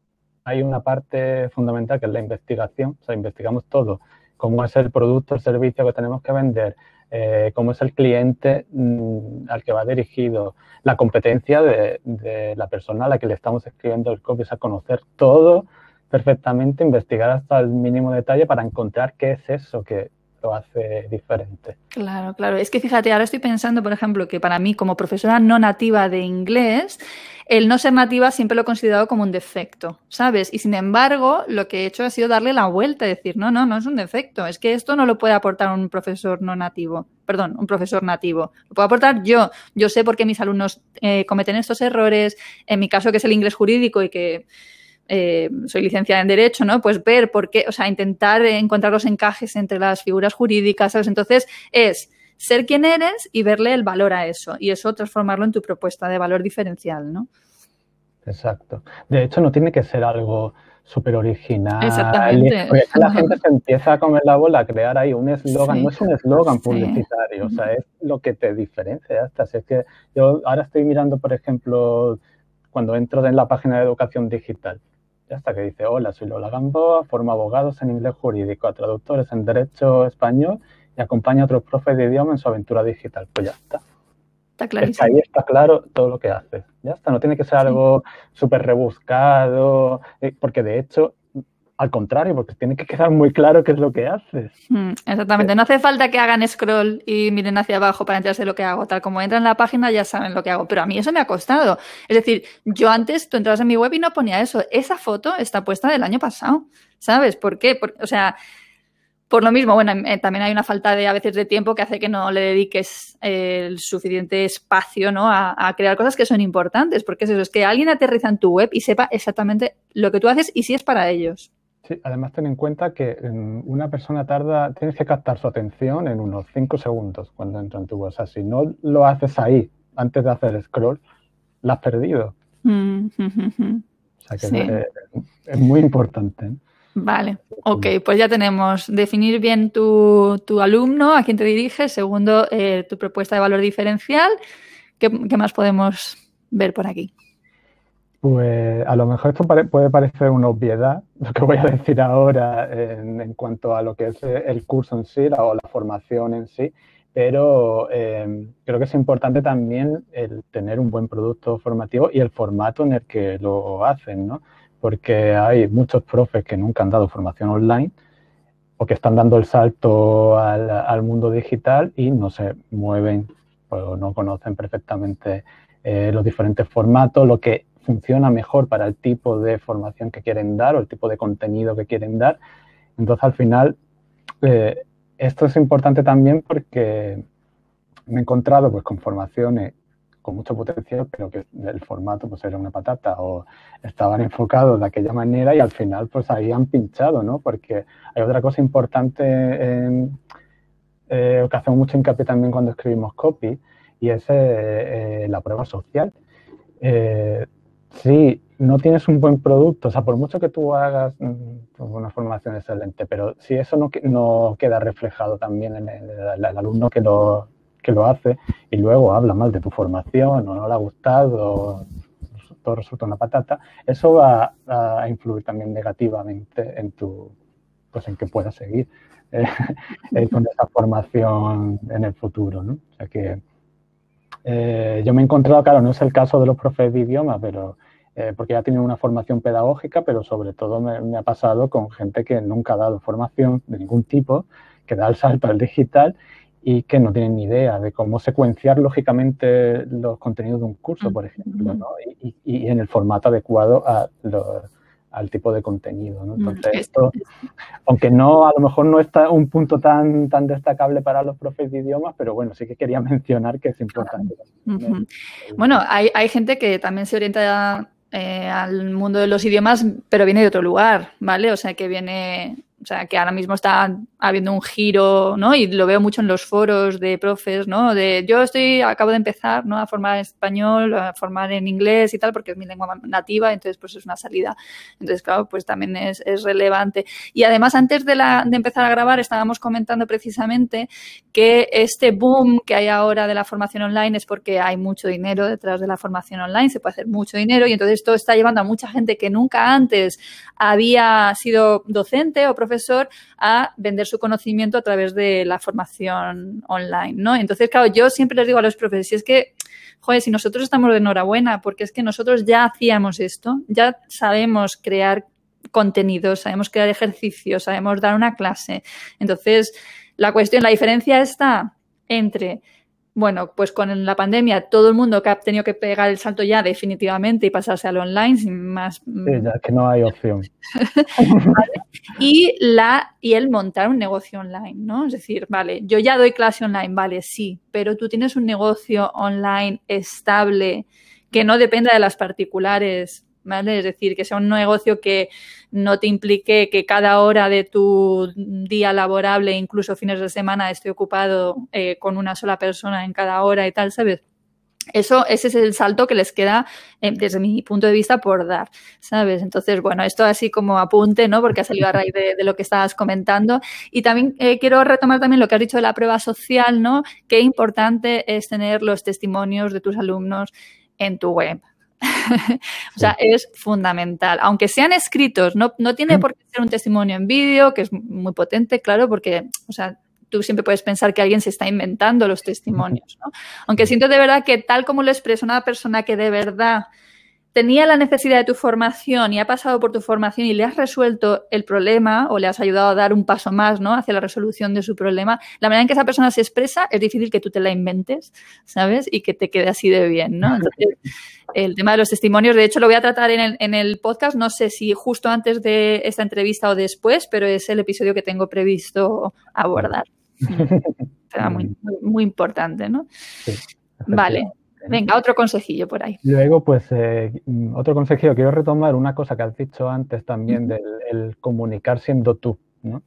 hay una parte fundamental que es la investigación, o sea, investigamos todo, cómo es el producto, el servicio que tenemos que vender, eh, cómo es el cliente mm, al que va dirigido, la competencia de, la persona a la que le estamos escribiendo el copy, o sea, conocer todo perfectamente, investigar hasta el mínimo detalle para encontrar qué es eso que, lo hace diferente. Claro, claro. Es que fíjate, ahora estoy pensando, por ejemplo, que para mí como profesora no nativa de inglés, el no ser nativa siempre lo he considerado como un defecto, ¿sabes? Y sin embargo, lo que he hecho ha sido darle la vuelta, y decir, no, no, no es un defecto, es que esto no lo puede aportar un profesor no nativo, perdón, un profesor nativo, lo puedo aportar yo. Yo sé por qué mis alumnos eh, cometen estos errores, en mi caso que es el inglés jurídico y que eh, soy licenciada en Derecho, ¿no? Pues ver por qué, o sea, intentar encontrar los encajes entre las figuras jurídicas, ¿sabes? Entonces, es ser quien eres y verle el valor a eso y eso transformarlo en tu propuesta de valor diferencial, ¿no? Exacto. De hecho, no tiene que ser algo súper original. Exactamente. Porque la gente se empieza a comer la bola, a crear ahí un eslogan. No es un eslogan publicitario, o sea, es lo que te diferencia. Hasta. es que yo ahora estoy mirando, por ejemplo, cuando entro en la página de educación digital, hasta que dice, hola, soy Lola Gamboa, formo abogados en inglés jurídico, a traductores en derecho español y acompaño a otros profes de idioma en su aventura digital. Pues ya está. Está clarísimo. ahí está claro todo lo que haces. Ya está, no tiene que ser algo súper rebuscado, eh, porque de hecho al contrario, porque tiene que quedar muy claro qué es lo que haces. Mm, exactamente. No hace falta que hagan scroll y miren hacia abajo para enterarse de lo que hago. Tal como entran en la página ya saben lo que hago. Pero a mí eso me ha costado. Es decir, yo antes, tú entrabas en mi web y no ponía eso. Esa foto está puesta del año pasado. ¿Sabes? ¿Por qué? o sea, por lo mismo, bueno, eh, también hay una falta de a veces de tiempo que hace que no le dediques el suficiente espacio ¿no? a, a, crear cosas que son importantes, porque es eso, es que alguien aterriza en tu web y sepa exactamente lo que tú haces y si es para ellos. Sí, además ten en cuenta que em, una persona tarda, tienes que captar su atención en unos 5 segundos cuando entra en tu sea, si no lo haces ahí, antes de hacer scroll, la has perdido. Mm, o sea que es, muy importante. Vale, ok, pues ya tenemos definir bien tu, tu alumno, a quién te diriges, segundo, eh, tu propuesta de valor diferencial. ¿Qué, ¿Qué más podemos ver por aquí? Pues a lo mejor esto puede parecer una obviedad, lo que voy a decir ahora en, cuanto a lo que es el curso en sí o la formación en sí, pero em, creo que es importante también el tener un buen producto formativo y el formato en el que lo hacen, ¿no? porque hay muchos profes que nunca han dado formación online o que están dando el salto al, mundo digital y no se mueven o no conocen perfectamente eh, los diferentes formatos, lo que funciona mejor para el tipo de formación que quieren dar o el tipo de contenido que quieren dar. Entonces, al final, eh, esto es importante también porque me he encontrado pues, con formaciones con mucho potencial, pero que el formato pues era una patata o estaban enfocados de aquella manera y al final pues ahí han pinchado, ¿no? Porque hay otra cosa importante en, eh, que hacemos mucho hincapié también cuando escribimos copy y es eh, eh, la prueba social. Si no tienes un buen producto, o sea, por mucho que tú hagas mm, una formación excelente, pero si eso no, no queda reflejado también en el alumno que lo, que lo hace y luego habla mal de tu formación o no le ha gustado, todo resulta una patata, eso va a influir también negativamente en tu, pues en que puedas seguir eh, eh, con esa formación en el futuro, ¿no? O sea que eh, yo me he encontrado, claro, no es el caso de los profes de idioma, pero porque ya tienen una formación pedagógica, pero sobre todo me, me, ha pasado con gente que nunca ha dado formación de ningún tipo, que da el salto al digital y que no tienen ni idea de cómo secuenciar lógicamente los contenidos de un curso, por ejemplo, ¿no? y, y, en el formato adecuado al tipo de contenido. ¿no? Entonces, esto, aunque no, a lo mejor no está un punto tan, tan destacable para los profes de idiomas, pero bueno, sí que quería mencionar que es importante. Bueno, hay, hay gente que también se orienta eh, al mundo de los idiomas, pero viene de otro lugar, ¿vale? O sea, que viene o sea, que ahora mismo está habiendo un giro, ¿no? Y lo veo mucho en los foros de profes, ¿no? De yo estoy, acabo de empezar, ¿no? A formar en español, a formar en inglés y tal, porque es mi lengua nativa, entonces pues es una salida. Entonces, claro, pues también es, es relevante. Y además, antes de, la, de empezar a grabar, estábamos comentando precisamente que este boom que hay ahora de la formación online es porque hay mucho dinero detrás de la formación online, se puede hacer mucho dinero y entonces esto está llevando a mucha gente que nunca antes había sido docente o profesor profesor a vender su conocimiento a través de la formación online, ¿no? Entonces, claro, yo siempre les digo a los profesores, si es que, joder, si nosotros estamos de enhorabuena, porque es que nosotros ya hacíamos esto, ya sabemos crear contenidos, sabemos crear ejercicios, sabemos dar una clase. Entonces, la cuestión, la diferencia está entre bueno, pues con la pandemia todo el mundo que ha tenido que pegar el salto ya definitivamente y pasarse al online sin más. Mm, sí, ya que no hay opción. y, la, y el montar un negocio online, ¿no? Es decir, vale, yo ya doy clase online, vale, sí, pero tú tienes un negocio online estable que no dependa de las particulares es decir, que sea un negocio que no te implique que cada hora de tu día laborable, incluso fines de semana, esté ocupado eh, con una sola persona en cada hora y tal, ¿sabes? Eso, ese es el salto que les queda, eh, desde mi punto de vista, por dar, ¿sabes? Entonces, bueno, esto así como apunte, ¿no? Porque ha salido a raíz de, lo que estabas comentando. Y también eh, quiero retomar también lo que has dicho de la prueba social, ¿no? Qué importante es tener los testimonios de tus alumnos en tu web, o sea, es fundamental. Aunque sean escritos, no, no tiene por qué ser un testimonio en vídeo, que es muy potente, claro, porque, o sea, tú siempre puedes pensar que alguien se está inventando los testimonios, ¿no? Aunque siento de verdad que tal como lo expresa una persona que de verdad tenía la necesidad de tu formación y ha pasado por tu formación y le has resuelto el problema o le has ayudado a dar un paso más ¿no? hacia la resolución de su problema, la manera en que esa persona se expresa es difícil que tú te la inventes, ¿sabes? Y que te quede así de bien, ¿no? Entonces, el tema de los testimonios, de hecho, lo voy a tratar en el, en el podcast, no sé si justo antes de esta entrevista o después, pero es el episodio que tengo previsto abordar. Será muy, muy importante, ¿no? vale. Venga, otro consejillo por ahí. Luego, pues, eh, otro consejillo. Quiero retomar una cosa que has dicho antes también del comunicar siendo tú, ¿no?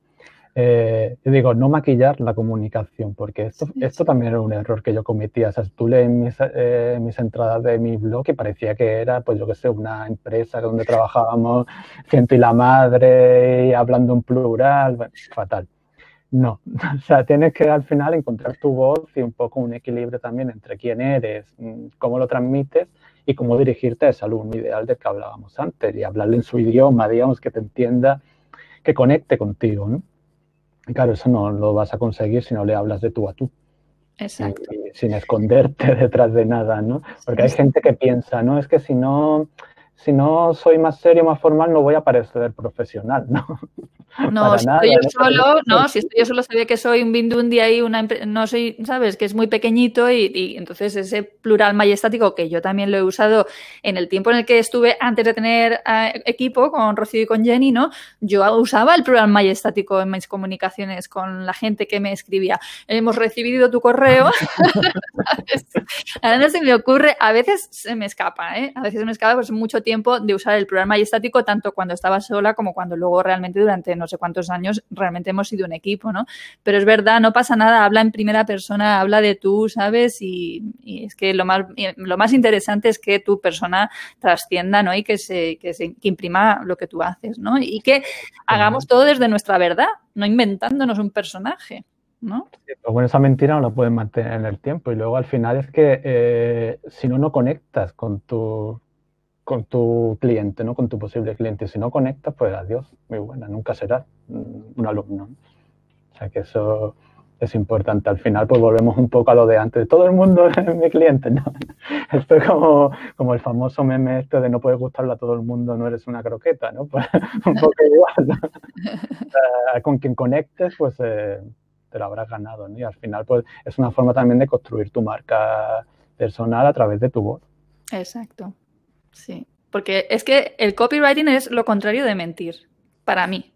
Eh, digo, no maquillar la comunicación, porque esto, esto también era un error que yo cometía. O sea, tú lees mis, eh, mis entradas de mi blog y parecía que era, pues yo qué sé, una empresa donde trabajábamos ciento y la madre y hablando en plural, fatal. No, o sea, tienes que al final encontrar tu voz y un poco un equilibrio también entre quién eres, mm, cómo lo transmites y cómo dirigirte a ese alumno ideal del que hablábamos antes y hablarle en su idioma, digamos, que te entienda, que conecte contigo, ¿no? Y claro, eso no lo vas a conseguir si no le hablas de tú a tú. Exacto. sin esconderte detrás de nada, ¿no? Porque hay gente que piensa, no, es que si no si no soy más serio, más formal, no voy a parecer profesional, ¿no? No, si estoy yo solo, no, si estoy yo solo sabía que soy un bindundi ahí, una no soy, ¿sabes? Que es muy pequeñito y, entonces ese plural majestático que yo también lo he usado en el tiempo en el que estuve antes de tener eh, equipo con Rocío y con Jenny, ¿no? Yo usaba el plural majestático en mis comunicaciones con la gente que me escribía. Hemos recibido tu correo. Ahora no se me ocurre, a veces se me escapa, ¿eh? A veces se me escapa pues mucho tiempo de usar el plural majestático tanto cuando estaba sola como cuando luego realmente durante no sé cuántos años realmente hemos sido un equipo, ¿no? Pero es verdad, no pasa nada, habla en primera persona, habla de tú, ¿sabes? Y, es que lo más, lo más interesante es que tu persona trascienda, ¿no? Y que se, que se imprima lo que tú haces, ¿no? Y que hagamos todo desde nuestra verdad, no inventándonos un personaje. ¿no? bueno, esa mentira no la puedes mantener en el tiempo y luego al final es que eh, si no, no conectas con tu, con tu cliente, ¿no? Con tu posible cliente. Si no conectas, pues adiós, muy buena, nunca serás un alumno. O sea que eso es importante. Al final, pues volvemos un poco a lo de antes. Todo el mundo es mi cliente, ¿no? Esto es como, como el famoso meme este de no puedes gustarle a todo el mundo, no eres una croqueta, ¿no? Pues un poco igual, con quien conectes, pues eh, te lo habrás ganado, ¿no? Y al final, pues es una forma también de construir tu marca personal a través de tu voz. Exacto. Sí, porque es que el copywriting es lo contrario de mentir, para mí.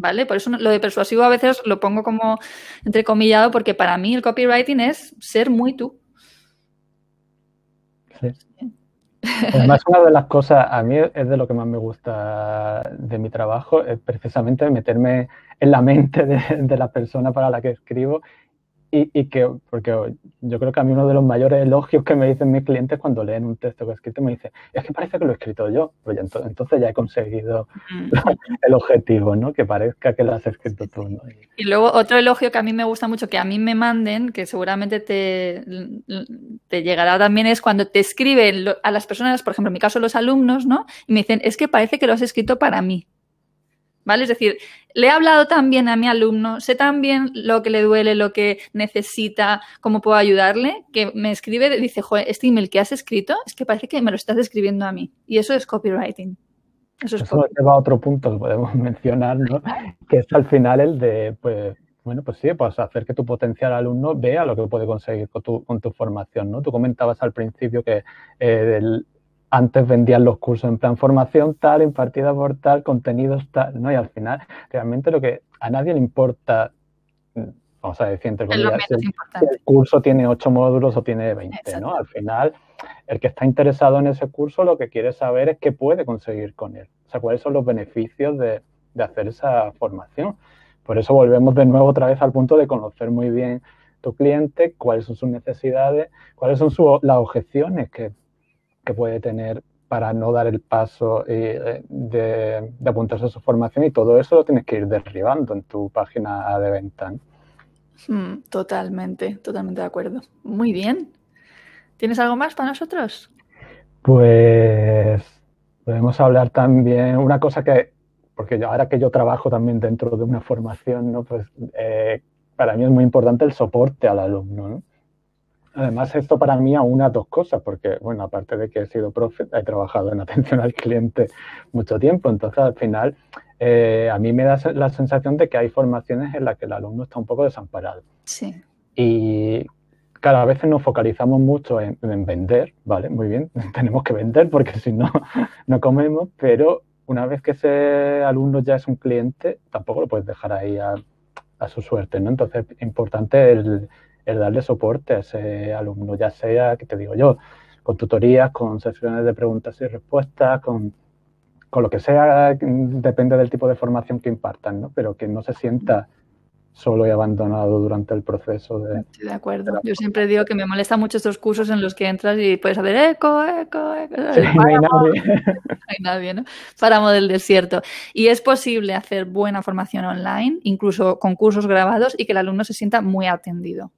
¿Vale? Por eso lo de persuasivo a veces lo pongo como entrecomillado, porque para mí el copywriting es ser muy tú. Sí. Además, una de las cosas, a mí es de lo que más me gusta de mi trabajo, es precisamente meterme en la mente de, de la persona para la que escribo y, que, porque yo creo que a mí uno de los mayores elogios que me dicen mis clientes cuando leen un texto que he escrito me dice, es que parece que lo he escrito yo. Pues entonces, ya he conseguido el objetivo, ¿no? Que parezca que lo has escrito tú. Y luego otro elogio que a mí me gusta mucho, que a mí me manden, que seguramente te, te llegará también, es cuando te escriben a las personas, por ejemplo, en mi caso los alumnos, ¿no? Y me dicen, es que parece que lo has escrito para mí. ¿Vale? Es decir, le he hablado también a mi alumno, sé también lo que le duele, lo que necesita, cómo puedo ayudarle, que me escribe, dice, joder, este email que has escrito es que parece que me lo estás escribiendo a mí. Y eso es copywriting. Eso, es eso lleva a otro punto que podemos mencionar, ¿no? que es al final el de, pues, bueno, pues sí, pues hacer que tu potencial alumno vea lo que puede conseguir con tu, con tu formación, ¿no? Tú comentabas al principio que eh, antes vendían los cursos en plan formación tal, impartida por tal, contenidos tal, ¿no? Y al final, realmente lo que a nadie le importa, vamos a decir, entre comillas, si el, curso tiene ocho módulos o tiene 20, ¿no? Al final, el que está interesado en ese curso lo que quiere saber es qué puede conseguir con él. O sea, cuáles son los beneficios de, de hacer esa formación. Por eso volvemos de nuevo otra vez al punto de conocer muy bien tu cliente, cuáles son sus necesidades, cuáles son las objeciones que que puede tener para no dar el paso eh, de, apuntarse a su formación y todo eso lo tienes que ir derribando en tu página de venta. Hmm, totalmente, totalmente de acuerdo. Muy bien. ¿Tienes algo más para nosotros? Pues podemos hablar también, una cosa que, porque yo, ahora que yo trabajo también dentro de una formación, ¿no? pues eh, para mí es muy importante el soporte al alumno. ¿no? Además, esto para mí aúna dos cosas, porque, bueno, aparte de que he sido profe, he trabajado en atención al cliente mucho tiempo, entonces al final eh, a mí me da la sensación de que hay formaciones en las que el alumno está un poco desamparado. Sí. Y cada vez nos focalizamos mucho en, vender, ¿vale? Muy bien, tenemos que vender porque si no, no comemos, pero una vez que ese alumno ya es un cliente, tampoco lo puedes dejar ahí a, a su suerte, ¿no? Entonces, importante el el darle soporte a ese alumno, ya sea, que te digo yo, con tutorías, con sesiones de preguntas y respuestas, con, lo que sea, depende del tipo de formación que impartan, ¿no? Pero que no se sienta solo y abandonado durante el proceso de... Sí, de acuerdo. Yo siempre digo que me molesta mucho estos cursos en los que entras y puedes hacer eco, eco, eco. no hay nadie. No hay nadie, ¿no? Páramo del desierto. Y es posible hacer buena formación online, incluso con cursos grabados, y que el alumno se sienta muy atendido.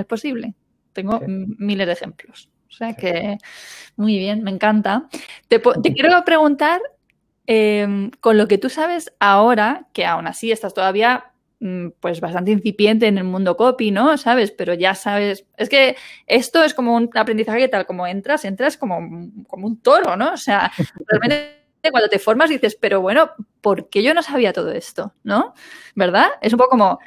Es posible. Tengo miles de ejemplos. O sea que, muy bien, me encanta. Te, quiero preguntar, em, con lo que tú sabes ahora, que aún así estás todavía mm, pues bastante incipiente en el mundo copy, ¿no? ¿Sabes? Pero ya sabes, es que esto es como un aprendizaje que tal como entras, entras como, como un toro, ¿no? O sea, realmente cuando te formas dices, pero bueno, ¿por qué yo no sabía todo esto? ¿No? ¿Verdad? Es un poco como,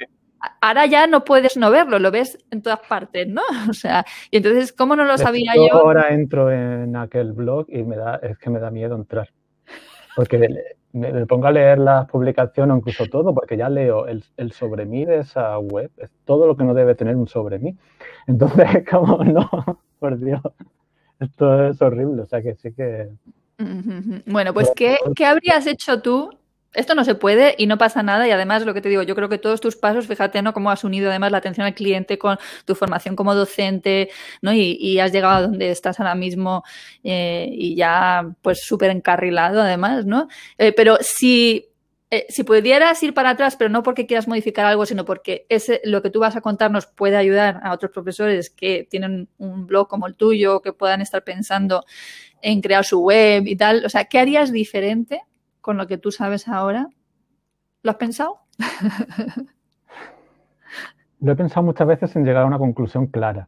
ahora ya no puedes no verlo, lo ves en todas partes, ¿no? O sea, y entonces, ¿cómo no lo sabía yo? Ahora entro en aquel blog y me da, es que me da miedo entrar. Porque me, pongo a leer las publicaciones o incluso todo, porque ya leo el, el, sobre mí de esa web, es todo lo que no debe tener un sobre mí. Entonces, como no, por Dios, esto es horrible, o sea que sí que... Bueno, pues ¿qué, ¿qué habrías hecho tú esto no se puede y no pasa nada y además lo que te digo, yo creo que todos tus pasos, fíjate, ¿no? Cómo has unido además la atención al cliente con tu formación como docente, ¿no? Y, has llegado a donde estás ahora mismo eh, y ya pues súper encarrilado además, ¿no? Eh, pero si, eh, si pudieras ir para atrás, pero no porque quieras modificar algo, sino porque ese, lo que tú vas a contarnos puede ayudar a otros profesores que tienen un blog como el tuyo, que puedan estar pensando en crear su web y tal, o sea, ¿qué harías diferente? Con lo que tú sabes ahora? ¿Lo has pensado? Lo he pensado muchas veces sin llegar a una conclusión clara.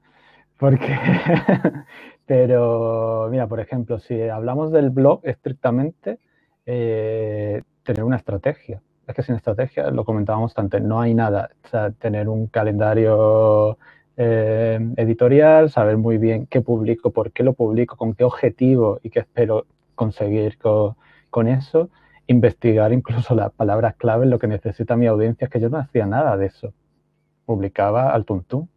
Porque, pero, mira, por ejemplo, si hablamos del blog estrictamente, eh, tener una estrategia. Es que sin estrategia, lo comentábamos antes, no hay nada. O sea, tener un calendario eh, editorial, saber muy bien qué publico, por qué lo publico, con qué objetivo y qué espero conseguir con, con eso investigar incluso las palabras clave, lo que necesita mi audiencia, es que yo no hacía nada de eso. Publicaba al tuntún.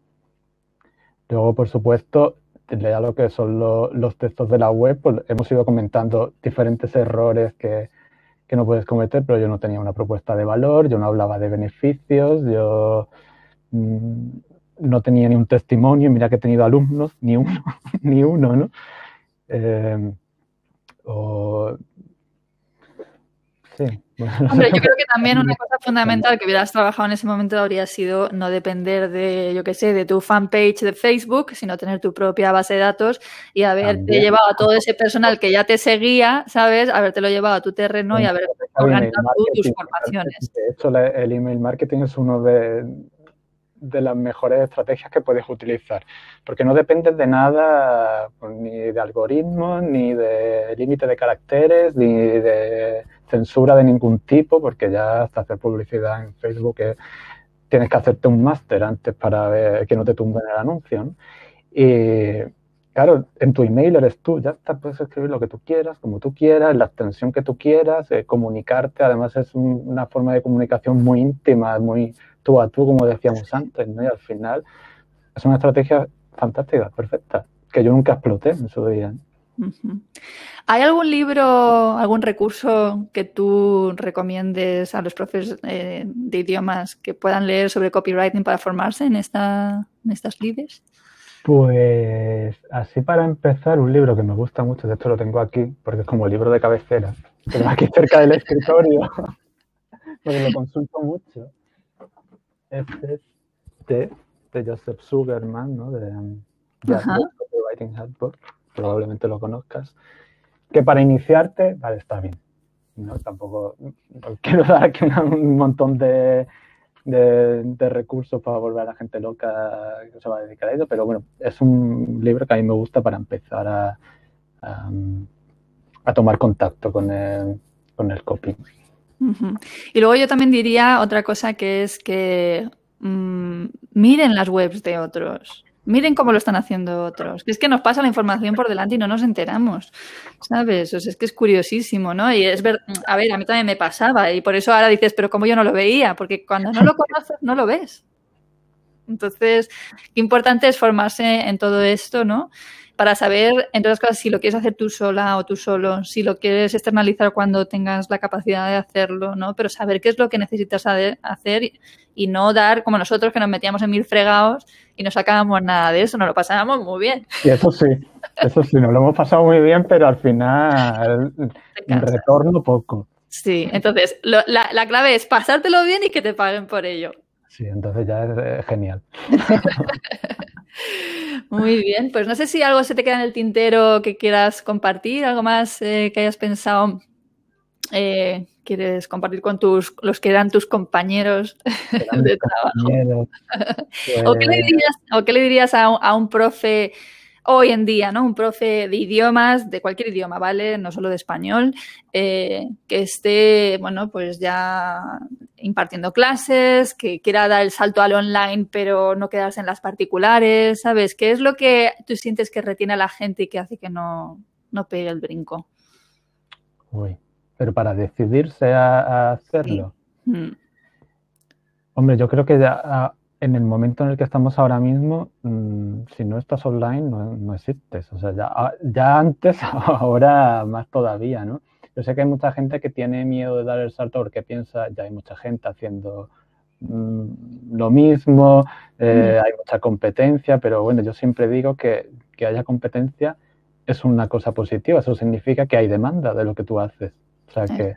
Luego, por supuesto, lea lo que son los textos de la web, pues hemos ido comentando diferentes errores que, no puedes cometer, pero yo no tenía una propuesta de valor, yo no hablaba de beneficios, yo mm, no tenía ni un testimonio, mira que he tenido alumnos, ni uno, ni uno, ¿no? Eh, o Hombre, yo creo que también una cosa fundamental que hubieras trabajado en ese momento habría sido no depender de, yo qué sé, de tu fanpage de Facebook, sino tener tu propia base de datos y haberte llevado a todo ese personal que ya te seguía, ¿sabes? Habértelo llevado a tu terreno y haber organizado tus formaciones. De hecho, el email marketing es uno de, de las mejores estrategias que puedes utilizar, porque no dependes de nada, pues, ni de algoritmos, ni de límite de caracteres, ni de censura de ningún tipo, porque ya hasta hacer publicidad en Facebook tienes que hacerte un máster antes para ver que no te tumben el anuncio. Y claro, en tu email eres tú, ya está, puedes escribir lo que tú quieras, como tú quieras, la extensión que tú quieras, eh, comunicarte, además es una forma de comunicación muy íntima, muy tú a tú, como decíamos antes, ¿no? Y al final es una estrategia fantástica, perfecta, que yo nunca exploté en su día. ¿Hay algún libro, algún recurso que tú recomiendes a los profes eh, de idiomas que puedan leer sobre copywriting para formarse en, esta, en estas lides? Pues así para empezar, un libro que me gusta mucho, de hecho lo tengo aquí, porque es como el libro de cabecera, tengo aquí cerca del escritorio, porque lo consulto mucho. Este es de, Joseph Sugarman, ¿no? de, de Copywriting Handbook probablemente lo conozcas, que para iniciarte, vale, está bien. No, tampoco quiero dar aquí un montón de, de, recursos para volver a la gente loca que se va a dedicar a ello, pero bueno, es un libro que a mí me gusta para empezar a, a, tomar contacto con el, con el copy. Y luego yo también diría otra cosa que es que mm, miren las webs de otros. Miren cómo lo están haciendo otros. Es que nos pasa la información por delante y no nos enteramos, ¿sabes? O sea, es que es curiosísimo, ¿no? Y es ver, a ver, a mí también me pasaba y por eso ahora dices, pero como yo no lo veía, porque cuando no lo conoces, no lo ves. Entonces, qué importante es formarse en todo esto, ¿no? Para saber, entre otras cosas, si lo quieres hacer tú sola o tú solo, si lo quieres externalizar cuando tengas la capacidad de hacerlo, ¿no? Pero saber qué es lo que necesitas hacer y no dar como nosotros que nos metíamos en mil fregados y no sacábamos nada de eso, nos lo pasábamos muy bien. Y eso sí, eso sí, nos lo hemos pasado muy bien, pero al final retorno poco. Sí, entonces la, la clave es pasártelo bien y que te paguen por ello. Sí, entonces ya es genial. Muy bien, pues no sé si algo se te queda en el tintero que quieras compartir, algo más eh, que hayas pensado eh, quieres compartir con tus los que eran tus compañeros de trabajo. ¿O, qué le dirías, a, un profe hoy en día, ¿no? Un profe de idiomas, de cualquier idioma, ¿vale? No solo de español, eh, que esté, bueno, pues ya impartiendo clases, que quiera dar el salto al online, pero no quedarse en las particulares, ¿sabes? ¿Qué es lo que tú sientes que retiene a la gente y que hace que no, no pegue el brinco? Uy, pero para decidirse a, hacerlo. Mm. Hombre, yo creo que ya en el momento en el que estamos ahora mismo, mm, si no estás online, no, existes. O sea, ya, ah, ya, antes, ahora más todavía, ¿no? Yo sé que hay mucha gente que tiene miedo de dar el salto porque piensa, ya hay mucha gente haciendo mm, lo mismo, eh, hay mucha competencia, pero bueno, yo siempre digo que, que haya competencia es una cosa positiva, eso significa que hay demanda de lo que tú haces. O sea que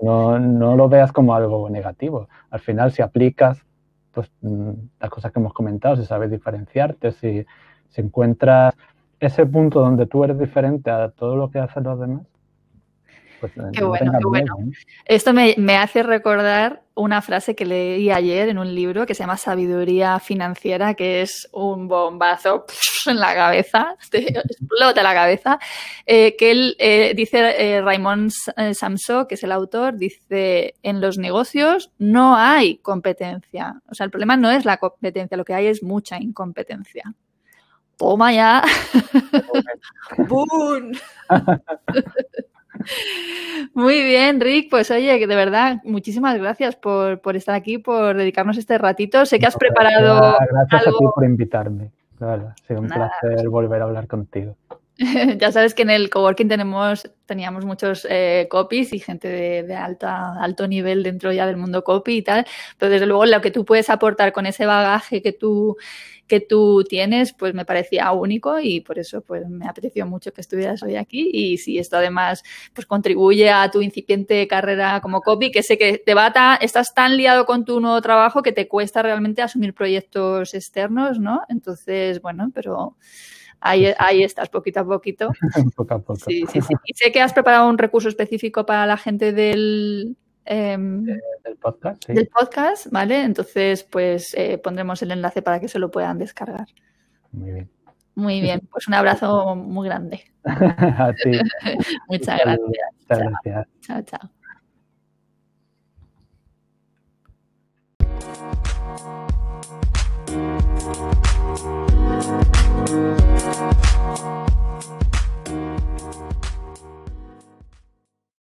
no, no, lo veas como algo negativo. Al final, si aplicas pues, mm, las cosas que hemos comentado, si sabes diferenciarte, si, si encuentras ese punto donde tú eres diferente a todo lo que hacen los demás, pues, qué bueno, qué bueno. Esto me, hace recordar una frase que leí ayer en un libro que se llama Sabiduría Financiera, que es un bombazo en la cabeza, te explota la cabeza, eh, que él eh, dice, Raymond Samso, que es el autor, dice, en los negocios no hay competencia. O sea, el problema no es la competencia, lo que hay es mucha incompetencia. Toma ya. ¡Bum! Muy bien, Rick. Pues oye, de verdad, muchísimas gracias por, estar aquí, por dedicarnos este ratito. Sé que has preparado. Gracias a ti por invitarme. ha sido un placer volver a hablar contigo. ya sabes que en el coworking tenemos, teníamos muchos eh, copies y gente de, alta, alto nivel dentro ya del mundo copy y tal. Pero desde luego lo que tú puedes aportar con ese bagaje que tú, que tú tienes, pues me parecía único y por eso pues me aprecio mucho que estuvieras hoy aquí. Y si esto además pues contribuye a tu incipiente carrera como copy, que sé que te va estás tan liado con tu nuevo trabajo que te cuesta realmente asumir proyectos externos, ¿no? Entonces, bueno, pero Ahí, ahí estás, poquito a poquito. poco a poco. Sí, sí, sí. Y sé que has preparado un recurso específico para la gente del, em, del podcast, sí. Del podcast, ¿vale? Entonces, pues eh, pondremos el enlace para que se lo puedan descargar. Muy bien. Muy bien, pues un abrazo muy grande. a ti. Muchas gracias. Muchas gracias. Chao, chao.